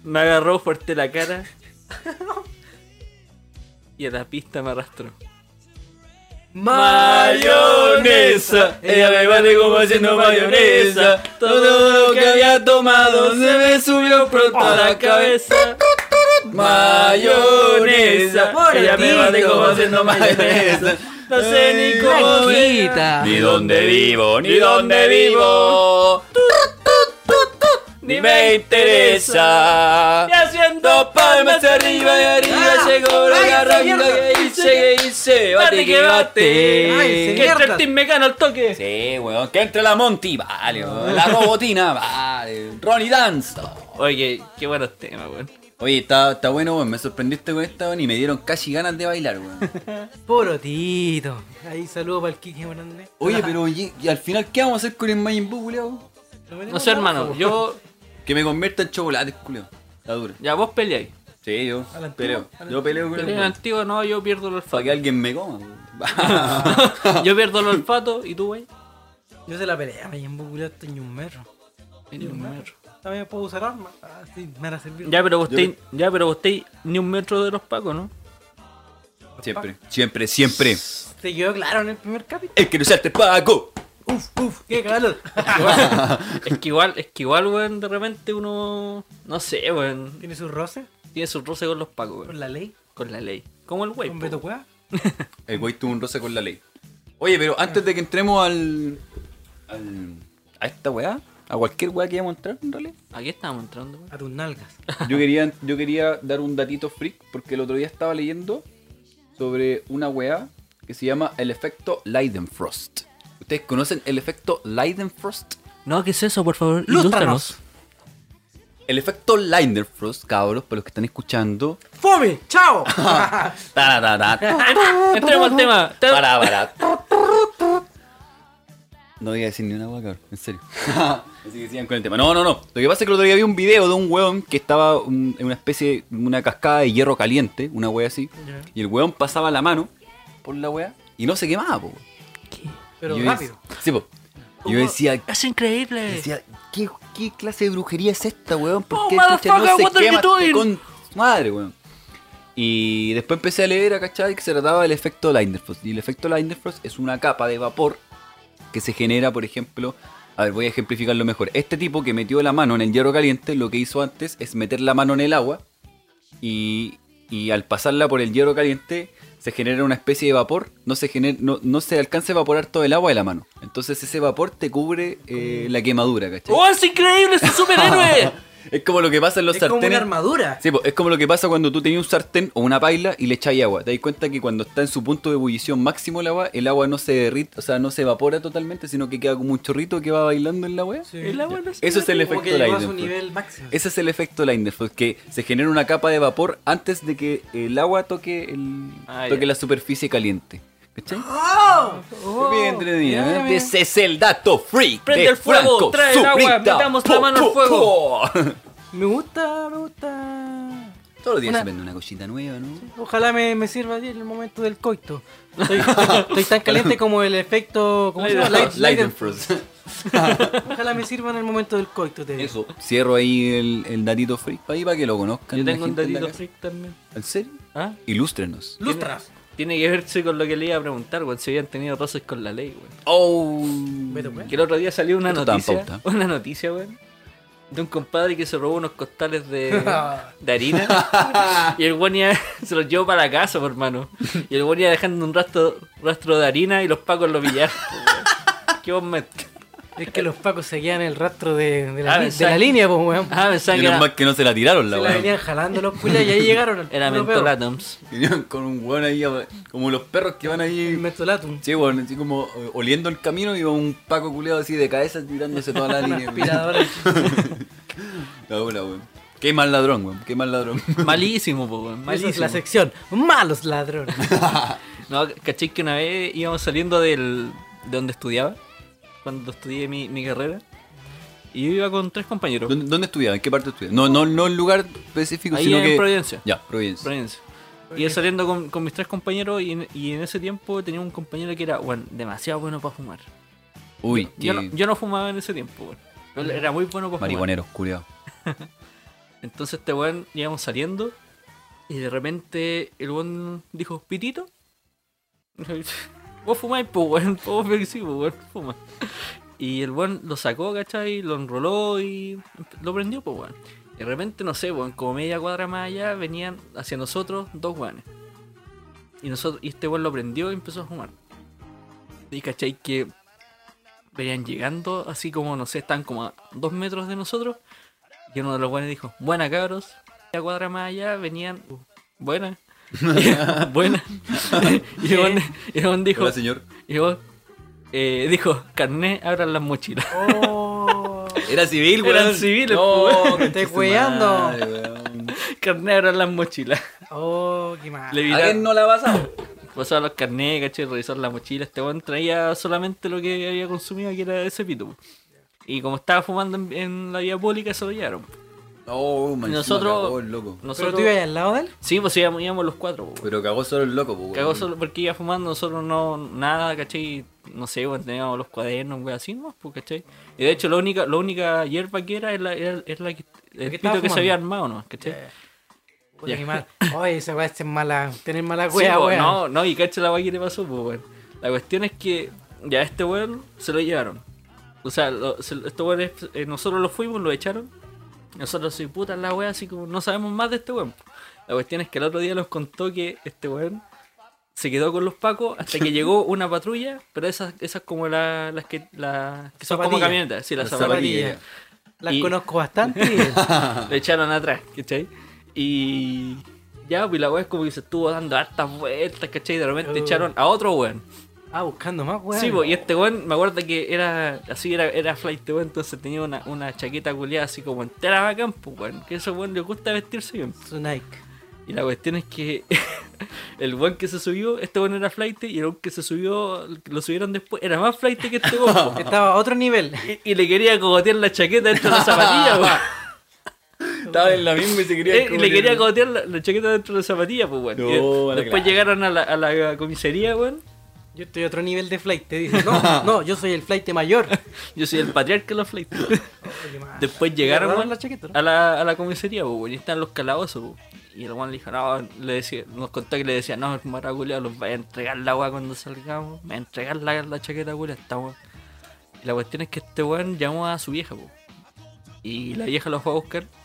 Me agarró fuerte la cara <laughs> y a la pista me arrastró. Mayonesa, ella me bate como haciendo mayonesa. Todo lo que había tomado se me subió pronto a la cabeza. <laughs> Mayonesa, ella me bate como haciendo mayonesa. <laughs> No sé ni cómo. Ni dónde vivo, ni dónde vivo. Ni me interesa. Y haciendo palmas arriba y arriba Ah, llegó la garranga que hice, que hice. Bate que Ay, bate. Que entre el Team Mecano al toque. Sí, weón, que entre la Monty, vale, weón. La robotina, vale. Ronnie Dance. Oye, qué buenos temas, weón. Oye, está, está bueno, weón. Me sorprendiste con esta, weón, y me dieron casi ganas de bailar, weón. <laughs> Puro Tito. Ahí saludo para el Kiki Morandé. Oye, <laughs> pero ¿y al final qué vamos a hacer con el Majin Buu, culiao? No sé, hermano, yo. <laughs> Que me convierta en chocolate, culiao. Está dura. Ya vos peleáis. Sí, yo ¿A la antigua? peleo. ¿A la Yo peleo con el antiguo, no, yo pierdo el Para olfato. que alguien me coma, weón. Yo pierdo el olfato y tú, güey. Yo se la pelea, me llevo estoy ni un metro. Ni un metro. También puedo usar armas. Ah, sí, me van a servir. Ya, pero vos estáis- ya, pero vos estáis ni un metro de los pacos, ¿no? Siempre, siempre, siempre. Se quedó claro en el primer capítulo. El que no salte Paco. Uf, uf, qué calor. <laughs> es que igual, es que igual, weón, de repente uno. No sé, weón. ¿Tiene su roce? Tiene su roce con los pacos, Con weón. la ley. Con la ley. Como el güey. Con. Beto Cueva. <laughs> El güey tuvo un roce con la ley. Oye, pero antes de que entremos al. al a esta weá, a cualquier weá que íbamos a entrar, en realidad. Aquí estábamos entrando. A tus nalgas. Yo quería, yo quería dar un datito freak porque el otro día estaba leyendo sobre una weá que se llama el efecto Leidenfrost. ¿Ustedes conocen el efecto Leidenfrost? No, ¿qué es eso, por favor? Lústranos. El efecto Leidenfrost, cabros, para los que están escuchando. ¡Fome! ¡Chao! <laughs> Ta, ta, ta, ta. Entremos al tema. Te- Para, para. No voy a decir ni una hueá, cabrón, en serio. <laughs> Así que sigan con el tema. No, no, no. Lo que pasa es que el otro día vi un video de un weón que estaba un- en una especie, una cascada de hierro caliente, una wea así. Ya. Y el weón pasaba la mano por la wea y no se quemaba, po. Pero Y yo rápido. Sí, po. Y yo decía, Es increíble. decía ¿qué, ¿qué clase de brujería es esta, weón? ¿Por Oh, qué chucha motherfucker, no se are quema este doing? con su madre, weón? Y después empecé a leer, a cachar que se trataba del efecto Leidenfrost. Y el efecto Leidenfrost es una capa de vapor que se genera, por ejemplo, a ver, voy a ejemplificarlo mejor. Este tipo que metió la mano en el hierro caliente, lo que hizo antes es meter la mano en el agua y, y al pasarla por el hierro caliente se genera una especie de vapor, no se, genera, no, no se alcanza a evaporar todo el agua de la mano. Entonces ese vapor te cubre eh, la quemadura, ¿cachai? ¡Oh, es increíble! ¡Es un superhéroe! <laughs> Es como lo que pasa en los es como una sartenes. armadura. Sí, po, es como lo que pasa cuando tú tenías un sartén o una paila y le echáis agua. Te das cuenta que cuando está en su punto de ebullición máximo el agua, el agua no se derrite, o sea, no se evapora totalmente, sino que queda como un chorrito que va bailando en la wea. Sí. El agua no se Eso es el Como efecto llegó a su Leidenfrost. nivel máximo. Ese es el efecto Leidenfrost, que se genera una capa de vapor antes de que el agua toque el Ah, toque la superficie caliente. ¿Cachai? ¡Oh! Bien entretenido, mira, mira. Ese es el dato freak. Prende de el fuego, Franco trae el agua, metamos la Po, mano al fuego. po. Me gusta, me gusta. Todos los días Una- se vende una cosita nueva, ¿no? Ojalá me, me sirva en el momento del coito. Estoy, <laughs> estoy tan caliente como el efecto. ¿Cómo se llama? Light- Leidenfrost. <laughs> Ojalá me sirva en el momento del coito. Te. Eso. Cierro ahí el, el datito freak ahí para que lo conozcan. Yo la tengo un la datito freak también. ¿En serio? ¿Ah? Ilústrenos. Lustras. Tiene que verse con lo que le iba a preguntar, weón. Si habían tenido roces con la ley, weón. Oh. Pues. Que el otro día salió una Esto noticia. Una noticia, weón. De un compadre que se robó unos costales de, <laughs> de harina. <laughs> y el weón iba- <laughs> se los llevó para la casa, por hermano. Y el weón iba dejando un rastro, rastro de harina y los pacos lo pillaron. ¿Qué vos me... Es que los pacos seguían el rastro de, de la, Ah, de la línea, pues, weón. Ah, Menos era, mal que no se la tiraron la Se la weá. venían jalando los culias y ahí llegaron. era. Mentolatums. Venían con un weón ahí, como los perros que van ahí. mentolatum. Sí, weón, así como eh, oliendo el camino y un paco culeado así de cabeza tirándose toda la <laughs> línea. aspiradora. <laughs> La buena, weón. Qué mal ladrón, weón. Qué mal ladrón. <laughs> Malísimo, po, weón. Esa Malísimo. es la sección. Malos ladrones. No, caché que una vez íbamos saliendo del, de donde estudiaba, cuando estudié mi, mi carrera, y yo iba con tres compañeros. ¿Dónde, dónde estudiaba? ¿En qué parte estudiaba? No, no, no el lugar específico, Ahí sino en que. Providencia. Ya, Providencia. Providencia. Iba saliendo con, con mis tres compañeros y en, y en ese tiempo tenía un compañero que era, bueno, demasiado bueno para fumar. Uy, Yo no, yo no fumaba en ese tiempo, weón. Pero Era muy bueno para fumar. marihuanero. <laughs> Entonces este weón íbamos saliendo y de repente el weón dijo, ¿pitito? <laughs> Vos fumáis, pues weón, <laughs> vos sí, pues fuma. Y el weón lo sacó, ¿cachai? Lo enroló y lo prendió, pues weón. De repente, no sé, weón, como media cuadra más allá venían hacia nosotros dos weones. Y nosotros, y este weón lo prendió y empezó a fumar. Y cachai que venían llegando, así como, no sé, están como a dos metros de nosotros. Y uno de los buenos dijo, buena cabros. La cuadra más allá venían, buena. <laughs> buena. <laughs> y weón dijo, Hola, señor. weón, eh, dijo, carné, abran las mochilas. Oh, <laughs> Era civil, Eran weón. civiles, no, conche Estoy weón. carné, abran las mochilas. oh, qué mal. Le ¿A viraron, quién no la ha pasado? pasaron los carnés, caché, revisaron la mochila. Este weón traía solamente lo que había consumido, que era ese pito. po. Y como estaba fumando en, en la vía pública, se lo llevaron. po. Oh, man, Nosotros- cagó el loco. ¿Pero Nosotros, tú ibas al lado de él? Sí, pues íbamos, íbamos los cuatro. po. Pero cagó solo el loco, pues, Cagó solo porque iba fumando, nosotros no, nada, ¿cachai? No sé, bueno, teníamos los cuadernos, wey, así nomás, pues, ¿cachai? Y de hecho, la única, la única hierba que era es la, era- es la que, el pito que se había armado, ¿no? ¿cachai? Mal. Oye, esa weá es mala, tener mala Sí, wea, po, weón. no, no, y cacha la weá que le pasó, pues, weón. La cuestión es que ya este weón se lo llevaron. O sea, lo, se, estos weones, eh, nosotros lo fuimos, lo echaron. Nosotros soy puta la weá, así como no sabemos más de este weón. La cuestión es que el otro día nos contó que este weón se quedó con los pacos hasta que <laughs> llegó una patrulla, pero esas, esas como la- las que, las que son como camionetas, sí, las Las zapatillas. zapatillas. Las Y- conozco bastante. <laughs> Le echaron atrás, ¿cachai? Y ya, pues la weá es como que se estuvo dando hartas vueltas, ¿cachai? Y de repente Oh. echaron a otro weón. Ah, buscando más, weón. Sí, pues, y este weón, me acuerdo que era así, era, era flight, weón, entonces tenía una, una chaqueta culiada así como entera bacán, pues, weón. Que a ese weón le gusta vestirse bien. Su Nike. Y la cuestión es que <laughs> el weón que se subió, este weón era flight, y el weón que se subió, lo subieron después, era más flight que este weón. po. <laughs> Estaba a otro nivel. y, y le quería cogotear la chaqueta dentro de la zapatilla, weón. <laughs> Estaba en la misma y se quería Eh, y le quería cogotear la, la chaqueta dentro de la zapatilla, pues, weón. No, después llegaron a la, a la comisaría, weón. Yo estoy a otro nivel de flight. Te dice, no, <laughs> no, yo soy el flight mayor. Yo soy el patriarca de los flight. <laughs> Después llegaron weón, la chaqueta, ¿no? a, la, a la comisaría, y están los calabozos. Y el weón le dijo, no, le decía, nos contó que le decía, no, maraculeado, los vaya a entregar la weá cuando salgamos, me va a entregar la, la chaqueta culia esta weón. Y la cuestión es que este weón llamó a su vieja, po. Y la vieja lo fue a buscar. <laughs>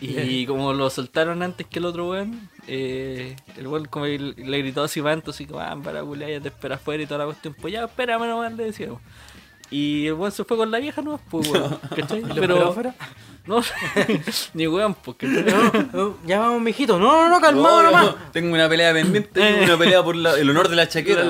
Y como lo soltaron antes que el otro weón, eh, el weón como le gritó así para adentro, así como, ah, para culiar, ya te espera afuera y toda la cuestión. Pues ya, espérame nomás, le decíamos. Y el weón se fue con la vieja nomás, pues weón, ¿cachai? <laughs> ¿Y lo Pero, afuera? no, <laughs> ni weón, ¿cachai? No, no, ya vamos, mijito. No, no, no, calmado No, nomás. no, <laughs> tengo una pelea pendiente, tengo una pelea por la- el honor de la chaqueta.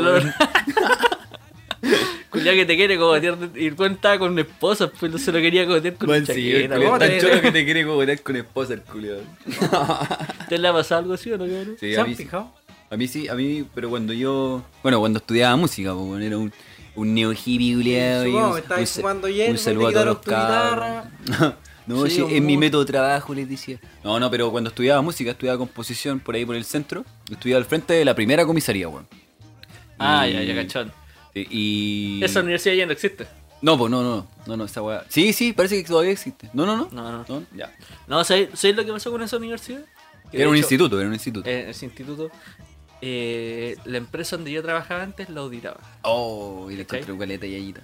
Culiao que te quiere cogotear y el weón estaba con esposa, pues no se lo quería cogotear con la sí, el chaqueta. culiao ¿cómo tan choro que te quiere cogotear con esposa el culiao. <laughs> ¿Te le ha pasado algo así o no, cabrón? Sí, ¿Se han sí. fijado? a mí sí, a mí, pero cuando yo, bueno, cuando estudiaba música, pues, bueno, era un, un neo hippie culiao, y Supongo, un- me estabas fumando hierba, Un te saludo a todos los cabros. <laughs> No, Sí, sí, en mi método de trabajo les decía. No, no, pero cuando estudiaba música, estudiaba composición por ahí por el centro, estudiaba al frente de la primera comisaría, weón. Ah, Y- ya, ya, cachón. Sí, Y... Esa universidad ya no existe. No, pues no, no, no, no, esa weá. Sí, sí, parece que todavía existe. No, no, no. No, no. ya. No, ¿sabes, ¿sabes lo que pasó con esa universidad? Que Era un hecho, instituto, era un instituto. eh, ese instituto, eh, la empresa donde yo trabajaba antes la auditaba. oh, y le encontré un caleta y allita.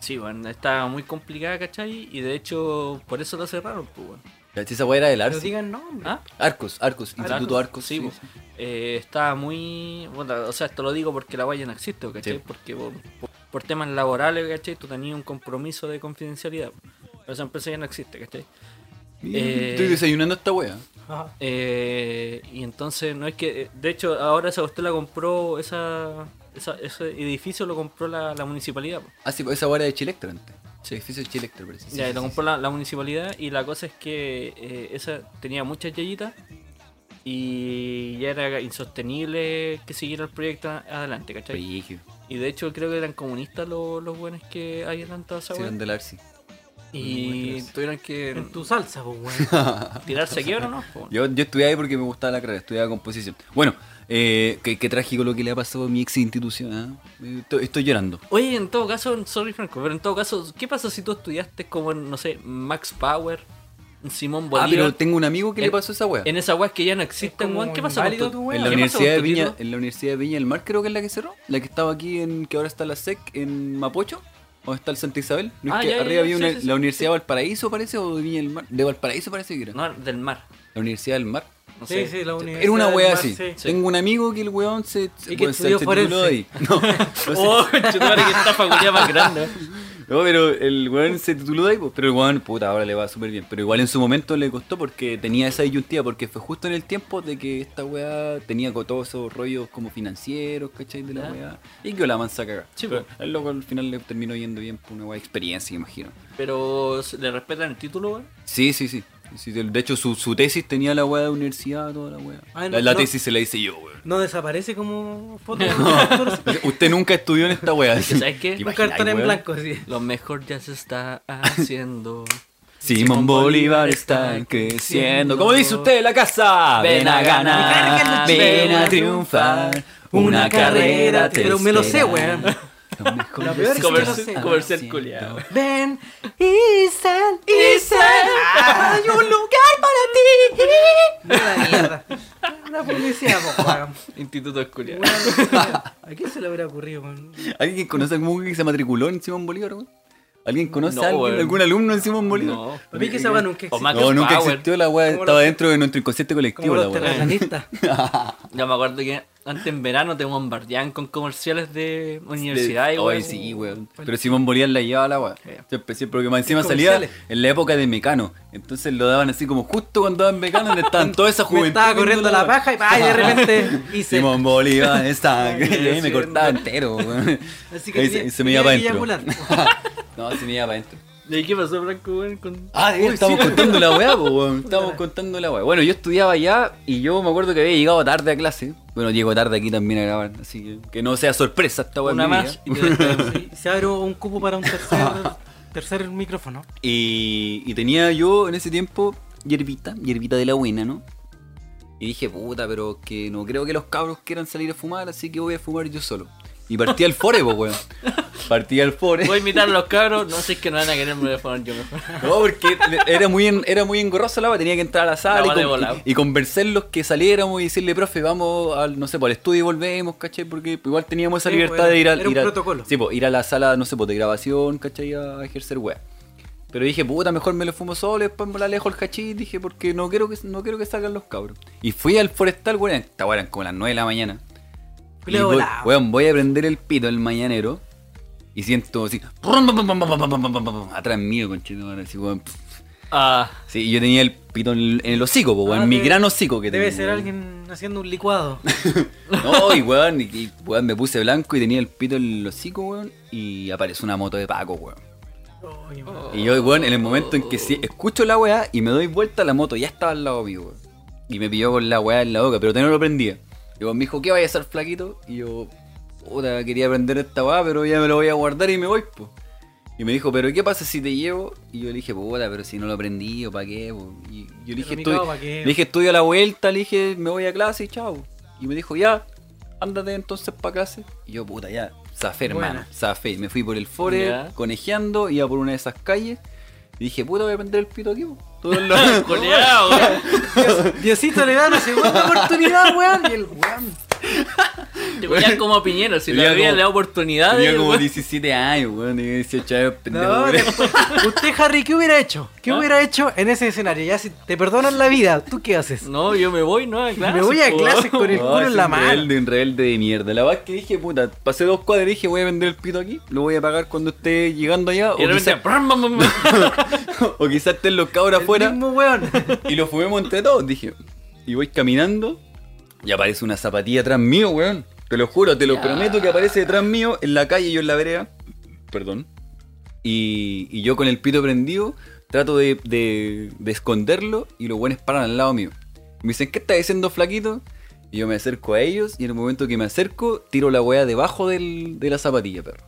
Sí, bueno, estaba muy complicada, ¿cachai? Y de hecho, por eso lo cerraron, pues, bueno. Esa weá era del Arce. digan nombre. ¿Ah? Arcos, Arcos, Instituto Arcos. Sí, pues, eh, estaba muy. Bueno, o sea, esto lo digo porque la guaya no existe, ¿cachai? Sí. Porque por, temas laborales, ¿cachai? Tú tenías un compromiso de confidencialidad. Pero esa empresa ya no existe, ¿cachai? Eh, Estoy desayunando esta weá. Ajá. Eh, y entonces, no es que. De hecho, ahora esa usted la compró, esa, esa- ese edificio lo compró la, la municipalidad. po. Ah, sí, pues esa weá era de Chilectra antes. Sí, edificio Chilectra, parece. Sí, ya, sí, lo sí, compró la, la municipalidad y la cosa es que eh, esa tenía muchas yayitas y ya era insostenible que siguiera el proyecto adelante. ¿cachai? Y de hecho creo que eran comunistas los, los buenos que habían lanzado esa eran del Arce. Y tuvieron que En tu salsa, pues, weón. <laughs> tirarse aquí o no. po. Yo, yo estudié ahí porque me gustaba la carrera, estudiaba composición. Bueno, eh, qué, qué trágico lo que le ha pasado a mi ex institución. ¿ah? Eh, Estoy, estoy llorando. Oye, en todo caso, sorry Franco, pero en todo caso, ¿qué pasa si tú estudiaste como en, no sé, Max Power, Simón Ah, Bolívar? pero tengo un amigo que le En- pasó esa wea. En esa weas que ya no existen, weón. ¿Qué pasa con inválido tu, tu wea. En la ¿Qué pasa Universidad de Viña, en la Universidad de Viña del Mar creo que es la que cerró, la que estaba aquí en que ahora está la SEC en Mapocho, o está el Santa Isabel, ¿no es Ah, que ya, arriba ya, había sí, una, sí, sí. la Universidad de Valparaíso parece o de Viña del Mar, de Valparaíso parece que era. No, del mar. La Universidad del Mar. No Sí, sé. sí, la universidad. Era una wea mar, así. sí. Tengo un amigo que el weón se, Y que estudió se tituló ahí. No, no sé. <laughs> Oh, conchetumare, que esta facultad más grande. No, pero el weón se tituló de ahí, pues, pero el weón, puta, ahora le va súper bien. Pero igual en su momento le costó porque tenía esa disyuntiva, porque fue justo en el tiempo de que esta weá tenía todos esos rollos como financieros, ¿cachai? De la Ya. weá. Y que la mansa caga. Sí, Pero pues. el loco al final le terminó yendo bien por una weá de experiencia, imagino. Pero, ¿le respetan el título, weón? Sí, sí, sí. Sí, de hecho, su, su tesis tenía la weá de universidad, toda la weá. Ah, no, la la no. tesis se la hice yo, weón. No desaparece como foto. <laughs> Usted nunca estudió en esta weá. ¿sabes qué? ¿Te Un cartón en blanco, sí. Lo mejor ya se está haciendo. <laughs> Simón Bolívar está creciendo. Como dice usted la casa, ven a ganar, ven a triunfar. Una carrera te Pero me lo sé, weón. Lo mejor Lo peor es que Comercial- no sé. comercial culiao. Ven y sal, y sal. Hay un lugar para ti. Una mierda. Una publicidad, po, weón. Instituto Esculiar. ¿A quién se le hubiera ocurrido, weón? ¿Alguien conoce a algún que se matriculó en Simón Bolívar? weón? ¿Alguien conoce No, a alguien, algún alumno en Simón Bolívar? No. Para mí que esa weá nunca existió. No, nunca Power. existió la weá, estaba los- dentro de nuestro inconsciente colectivo Como la weá. <laughs> Ya me acuerdo que antes en verano te bombardeaban con comerciales de universidades, Ay, weón. sí, weón. Pero Simón Bolívar la llevaba la weá. Siempre, siempre, porque más encima salía en la época de Mecano. Entonces lo daban así como justo cuando daban Mecano, le estaban toda esa <laughs> Me juventud. estaba corriendo la paja y, pa, y de repente <laughs> hice. Simón Bolívar está. Ay, me cortaba entero, weón. Así que se, se me iba para adentro. No, se me iba para adentro. ¿Y qué pasó, Franco, weón? Con... Ah, estamos contando la weá, po, weón. <laughs> Estamos contando la weá. Bueno, yo estudiaba allá y yo me acuerdo que había llegado tarde a clase. Bueno, llego tarde aquí también a grabar, así que que no sea sorpresa esta weá. Una más vida. y te <laughs> Se abre un cupo para un tercer, <laughs> tercer micrófono. Y, y tenía yo en ese tiempo hierbita, hierbita de la buena, ¿no? Y dije, puta, pero que no creo que los cabros quieran salir a fumar, así que voy a fumar yo solo. Y partí al fore, pues, weón. Partí al fore. Voy a invitar a los cabros, no sé, es que no van a querer me voy a poner yo mejor. No, porque era muy, en- era muy engorroso la tenía que entrar a la sala La y, con- y, y convencerlos que saliéramos y decirle, profe, vamos al, no sé, por el estudio y volvemos, ¿cachai? Porque igual teníamos esa Sí, libertad pues, de ir, al, era un ir a- protocolo. Sí, pues, ir a la sala, no sé, pues, de grabación, ¿cachai? A ejercer weá. Pero dije, puta, mejor me lo fumo solo después me la alejo el hachís, dije, porque no quiero que no quiero que salgan los cabros. Y fui al forestal, weón, esta weá eran como las 9 de la mañana. Voy, volado. weón, voy a prender el pito el mañanero y siento así, atrás mío, conchito, así, weón. Ah, Sí, yo tenía el pito en el, en el hocico, po, weón, Ah, mi debe- gran hocico que Debe tengo, ser weón. alguien haciendo un licuado. <laughs> No, y weón, y, y, weón, me puse blanco y tenía el pito en el hocico, weón, y apareció una moto de Paco, weón. Y yo, weón, en el momento en que sí, escucho la weá y me doy vuelta, la moto ya estaba al lado mío, weón. Y me pilló con la weá en la boca, pero todavía no lo prendía. Y me dijo, ¿qué vaya a hacer flaquito? Y yo, puta, quería prender esta weá, pero ya me lo voy a guardar y me voy, po. Y me dijo, ¿pero qué pasa si te llevo? Y yo le dije, puta, pero si no lo prendí, ¿o para qué? po? Y yo le dije, ¿pa' qué? le dije, estoy a la vuelta, le dije, me voy a clase y chao. Y me dijo, ya, ándate entonces para clase. Y yo, puta, ya, zafé, hermano, Buena. zafé. Me fui por el fore, conejeando, iba por una de esas calles. Y dije, puta, voy a prender el pito aquí, po. Todo el lado. <laughs> Diosito le da una segunda oportunidad, weón. Y el weón. Te ponías como Piñero, si le Tenía habían como- dado oportunidades. Tenía como weón. 17 años, weón, tenía 18 años, pendejo. Usted, Harry, ¿qué hubiera hecho? ¿Qué ¿Ah? hubiera hecho en ese escenario? Ya si te perdonan la vida, ¿tú qué haces? No, yo me voy, ¿no? A clase, Me voy a po. clase con el No, culo en la un mano. rebelde, un rebelde de mierda. La verdad es que dije, puta, pasé dos cuadras y dije, voy a vender el pito aquí, lo voy a pagar cuando esté llegando allá. Y O quizás <laughs> o quizás estén los cabros afuera mismo weón. y lo fumemos entre todos, dije. Y voy caminando y aparece una zapatilla atrás mío, weón. Te lo juro, te lo Ya. prometo que aparece detrás mío en la calle y yo en la vereda. Perdón. Y, y yo con el pito prendido trato de, de- de esconderlo y los buenos paran al lado mío. Me dicen, ¿qué estás diciendo, flaquito? Y yo me acerco a ellos y en el momento que me acerco, tiro la weá debajo del- de la zapatilla, perro.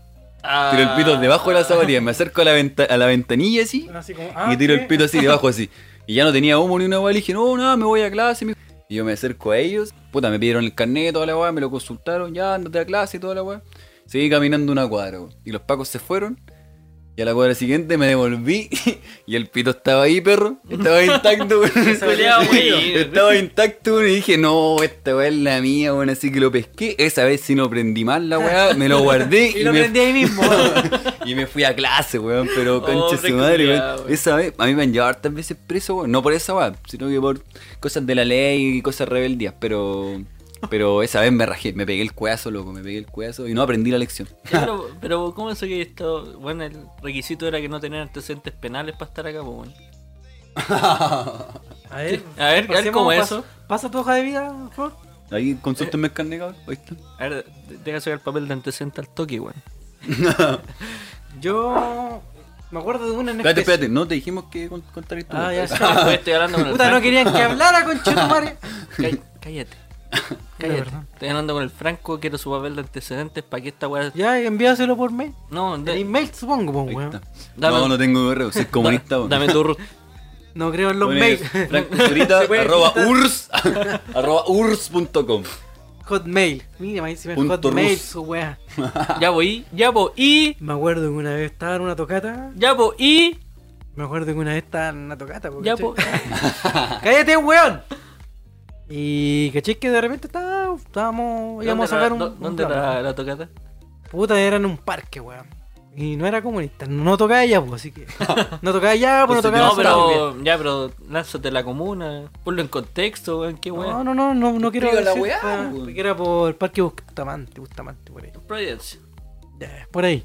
Tiro el pito debajo de la zapatilla, me acerco a la, venta- a la ventanilla así Así como, ah, y tiro ¿qué? el pito así debajo así. <laughs> Y ya no tenía humo ni una weá, le dije, no, nada, me voy a clase. mijo. Y yo me acerco a ellos, puta, me pidieron el carnet, toda la weá, me lo consultaron, ya, andate a clase y toda la weá. Seguí caminando una cuadra. Y los pacos se fueron. Y a la cuadra siguiente me devolví <laughs> y el pito estaba ahí, perro. Estaba intacto. <laughs> <laughs> Estaba intacto, y dije, no, esta weá es la mía, weón, así que lo pesqué. Esa vez si no prendí mal la weá, me lo guardé Y lo me, prendí ahí mismo. y me fui a clase, weón, pero concha Pobre su madre, weón. Esa vez, a mí me han llevado hartas veces preso, weón. No por esa weá, sino que por cosas de la ley y cosas rebeldías, pero... Pero esa vez me rajé, me pegué el cueazo, loco, me pegué el cueazo y no aprendí la lección. Ya, pero, pero, ¿cómo eso que esto? Bueno, el requisito era que no tener antecedentes penales para estar acá, pues, bueno. A ver, A ver, a ver pasemos, cómo es eso. Pasa tu hoja de vida, por favor. Ahí consultenme el carnet, está. A ver, de- deja sacar el papel de antecedente al toque, weón. <laughs> Yo me acuerdo de una en Espérate, espérate, no te dijimos que con- contar esto. Ah, ya <laughs> sé. Después estoy hablando con el Puta, no querían que hablara con Chetumare. <laughs> Cáll- Cállate. <laughs> Cállate. perdón. Estoy hablando con el Franco, quiero su papel de antecedentes para que esta weá. Ya, envíaselo por mail. No, En de- email, supongo, weón. Dame- No, no tengo correo, soy <laughs> comunista, weón. Dame tu. <laughs> No creo en los Pones mails. Franco Zurita, arroba urs, arroba urs.com. Hotmail. Mira, me dice Hotmail, su wea. Ya voy, ya voy, Me acuerdo que una vez estaba en una tocata. ya voy, Me acuerdo que una vez estaba en una tocata. po, ya voy. ¡Cállate, weón! Y caché que de repente estaba, estábamos, íbamos a sacar un. un ¿Dónde plan. la, la tocata? Puta, era en un parque, weón. Y no era comunista, no tocaba allá, pues, así que. No tocaba allá, pues no tocaba No, pero ya, pero lánzate la comuna, ponlo en contexto, weón, qué weón. no, no, no, no quiero la weá, porque era por el parque Bustamante, Bustamante, por ahí. Providencia. Ya, por ahí.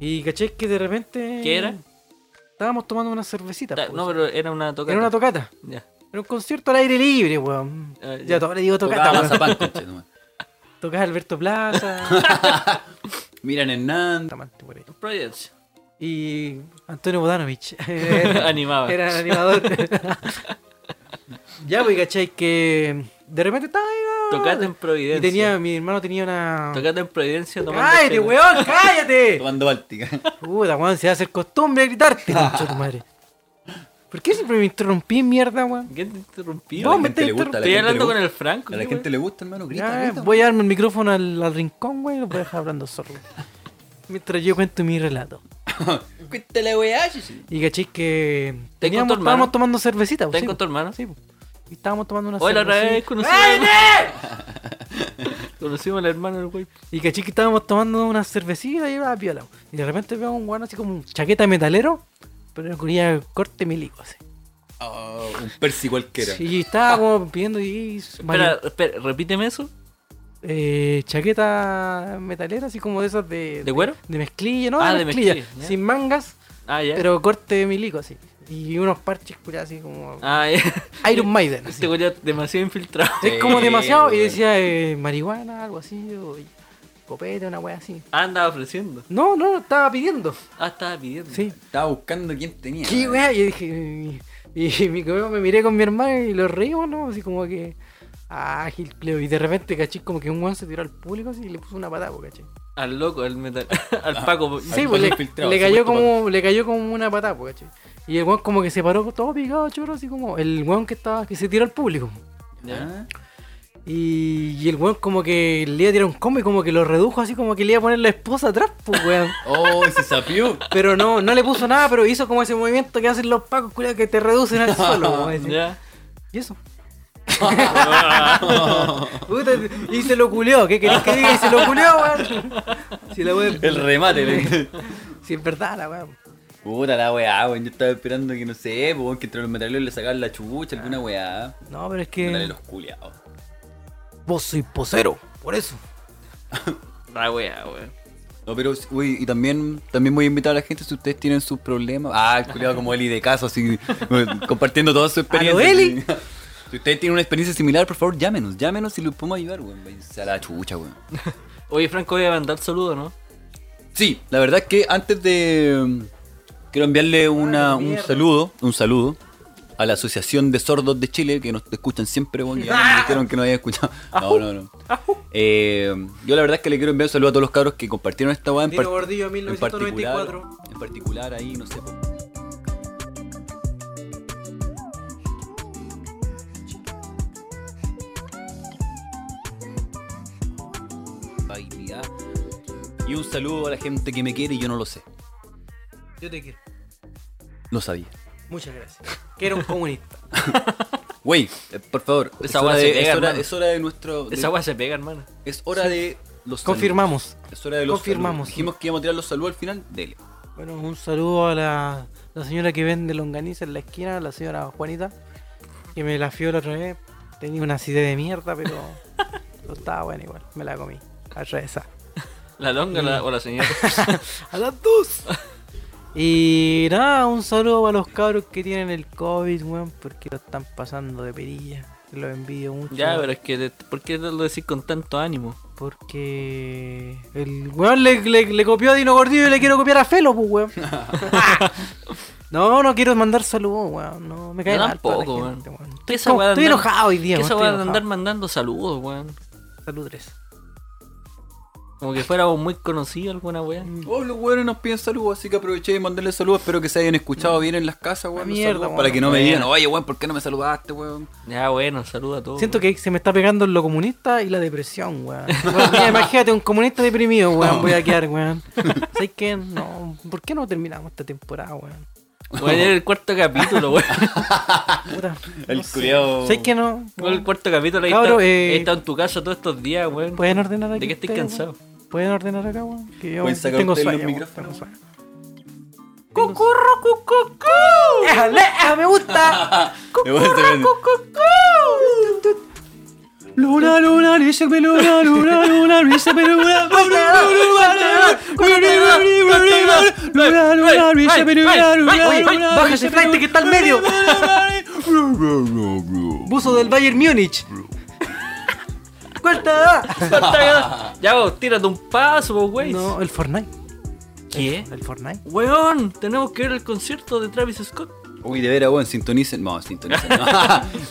Y caché que de repente. ¿Qué era? Estábamos tomando una cervecita. Ta- pues. No, pero era una tocata. Era una tocata. Ya. Era un concierto al aire libre, weón. Ah, ya, ya. todo le digo tocata, Tocaba. <laughs> Tocaba Alberto Plaza. <laughs> Miran Hernández. Providencia. Y Antonio Bodanovich. <laughs> Animaba. era el animador. ya, pues, ¿cachai? Que de repente estaba ahí. ¿no? Tocate en Y Providencia. tenía, mi hermano tenía una. Tocate en Providencia tomando ¡Cállate, weón! ¡Cállate! Tomando Báltica. Puta, weón, se va a hacer costumbre gritarte, concha tu madre. ¿Por qué siempre me interrumpí, mierda, weón? ¿Quién te interrumpió? A No, me a la Estoy hablando con el Franco. A la ¿qué gente le gusta, hermano, grita, grita. voy a darme el micrófono al, al rincón, güey, lo voy a dejar hablando solo. <laughs> Mientras yo cuento mi relato. <laughs> Cuéntale, weá, sí. Y caché que teníamos, hermano? estábamos tomando cervecita. ¿Estás sí, con tu hermano? Sí, y estábamos tomando una Hoy la otra cervecita. vez conocí <laughs> Conocimos al hermano del güey. Y caché que estábamos tomando una cervecita y iba piola. Y de repente veo a un guano así como un chaqueta de metalero, pero con corte milico así. Oh, un persi cualquiera. Y estaba como pidiendo y... Espera, espera, repíteme eso. eh, chaqueta metalera, así como de esas de... ¿De cuero? De mezclilla, ¿no? Ah, de de mezclilla. sin mangas, Ah, ya. pero corte de milico así. Y unos parches curados así como... Ah, ya. Iron Maiden. <laughs> así. Este demasiado infiltrado. Es como Sí, demasiado. Y decía eh, marihuana, algo así, o copete, una wea así. Ah, andaba ofreciendo. No, no, estaba pidiendo. Ah, estaba pidiendo. Sí. Estaba buscando quién tenía. ¿Qué wea? Y yo dije. Y, y mi me miré con mi hermano y lo reímos, ¿no? Así como que. Ah, Gil Cleo. Y de repente, caché, como que un weón se tiró al público así y le puso una patada, caché. Al loco, <laughs> al metal. al Paco. Sí, Al pues le, cayó como, le cayó como una patada, caché. Y el weón como que se paró todo picado, choro, así como el weón que estaba, que se tiró al público. Ya. Y, y el weón como que le iba a tirar un combo y como que lo redujo así como que le iba a poner la esposa atrás, pues weón. <laughs> Oh, se sapió. Pero no, no le puso nada, pero hizo como ese movimiento que hacen los pacos, culiao, que te reducen al <laughs> suelo. decir. Ya. Y eso. Y se lo culeó, ¿qué querés que diga? Y se lo culeó, weón. Si la weón. El remate. Si <laughs> es verdad la weón. Puta la weá, weón. Yo estaba esperando que no sé, pues, weón, que entre los metaleros le sacaran la chucha, alguna weá. No, pero es Metaleros que. culiados. Vos soy posero, por eso. <laughs> La wea, weón. No, pero, uy, y también, también voy a invitar a la gente si ustedes tienen sus problemas. Ah, el culiado como Eli de caso, así, <laughs> compartiendo toda su experiencia. Eli? <laughs> Si ustedes tienen una experiencia similar, por favor, llámenos, llámenos y los podemos ayudar, weón. A la chucha, weón. Oye, Franco, voy a mandar saludo, ¿no? Sí, la verdad es que antes de. mm, Quiero enviarle una, un saludo, un saludo a la Asociación de Sordos de Chile, que nos escuchan siempre, y ya me dijeron que no había escuchado. No, no, no. Eh, yo la verdad es que le quiero enviar un saludo a todos los cabros que compartieron esta weá en, Dino par- Gordillo en 1994. particular. En particular ahí, no sé. Y un saludo a la gente que me quiere y yo no lo sé. Yo te quiero. Lo sabía. Muchas gracias. Que era un comunista. <laughs> Wey, eh, por favor, Esa es, hora se de, pega, es, hora, hermano. es hora de nuestro. de- Esa weá se pega, hermano. es hora de los saludos. Confirmamos. Es hora de los Confirmamos. saludos. Dijimos que íbamos a tirar los saludos al final. Dele. Bueno, un saludo a la, la señora que vende longaniza en la esquina, la señora Juanita, que me la fió la otra vez. Tenía una acidez de mierda, pero, <laughs> pero estaba buena igual. Me la comí. Atravesada. La longa la- o la señora. <laughs> A las dos. Y nada, un saludo a los cabros que tienen el COVID, weón, porque lo están pasando de perilla. Los envidio mucho. ya, pero es que, de- ¿por qué lo decís con tanto ánimo? Porque el weón le, le- le copió a Dino Gordillo y le quiero copiar a Felo, pues weón. <laughs> no, no quiero mandar saludos, weón. No, me cae mal la tampoco, gente, weón. ¿Qué Estoy, como- andar- enojado hoy día, ¿Qué weón, esa weá de andar mandando saludos, weón? Salud tres. Como que fuéramos muy conocidos alguna weá. Oh, los weones nos piden saludos, así que aproveché de mandarles saludos. Espero que se hayan escuchado bien en las casas, weón. Los mierda, saludos, weón. Para que no me Bueno. digan, oye, weón, ¿por qué no me saludaste, weón? Ya, bueno, saluda a todos. Siento que se me está pegando lo comunista y la depresión, weón. <laughs> Weón, mira, imagínate un comunista deprimido, weón. Voy a quedar, weón. <laughs> ¿Sabes qué? No, ¿por qué no terminamos esta temporada, weón? Voy a leer el cuarto capítulo, weón. <laughs> El no sé. culiao- ¿Sabes qué no? Weón, El cuarto capítulo ahí Cabro, está, eh, he estado en tu casa todos estos días, weón. ¿Pueden ordenar aquí? ¿De qué estoy ustedes, cansado? ¿Pueden ordenar acá, weón? Que yo ¿Pueden sacar tengo sueño. tengo. ¡Cucurro, cucucú! ¡Déjale! ¡Ah, me gusta! A hacer- Luna, luna, díseme luna, luna, luna, díseme luna, luna, luna, díseme luna, luna, luna, Baja ese flight que está al medio. Buzo del Bayern Múnich. ¡Cuenta! ya, vos, tírate un paso, vos, güey. No, el Fortnite. ¿Qué? El Fortnite. Weón, tenemos que ver el concierto de Travis Scott. Uy, de veras, weón, sintonicen. No, sintonicen. no.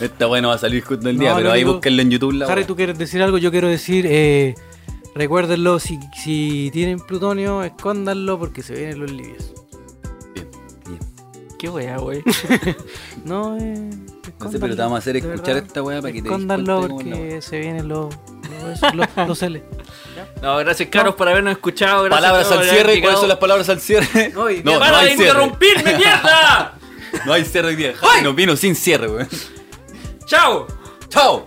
<laughs> Esta bueno va a salir justo el día, No, pero ahí único- búsquenlo en YouTube. La Harry, tú quieres decir algo, yo quiero decir, eh, recuérdenlo, si, si tienen plutonio, escóndanlo porque se vienen los libios. Qué weá, güey. <laughs> No, eh, No sé, pero te vamos a hacer de escuchar verdad. esta weá para que te Escóndanlo de porque se vienen los, los, los, L. No, gracias, Carlos, por habernos escuchado. Gracias Palabras al cierre, ¿cuáles son las palabras al cierre? <laughs> No, y- no, ¡Para no de hay cierre. interrumpirme, <laughs> mierda! No hay cierre hoy día. Nos vino sin cierre, weón. ¡Chao! ¡Chao!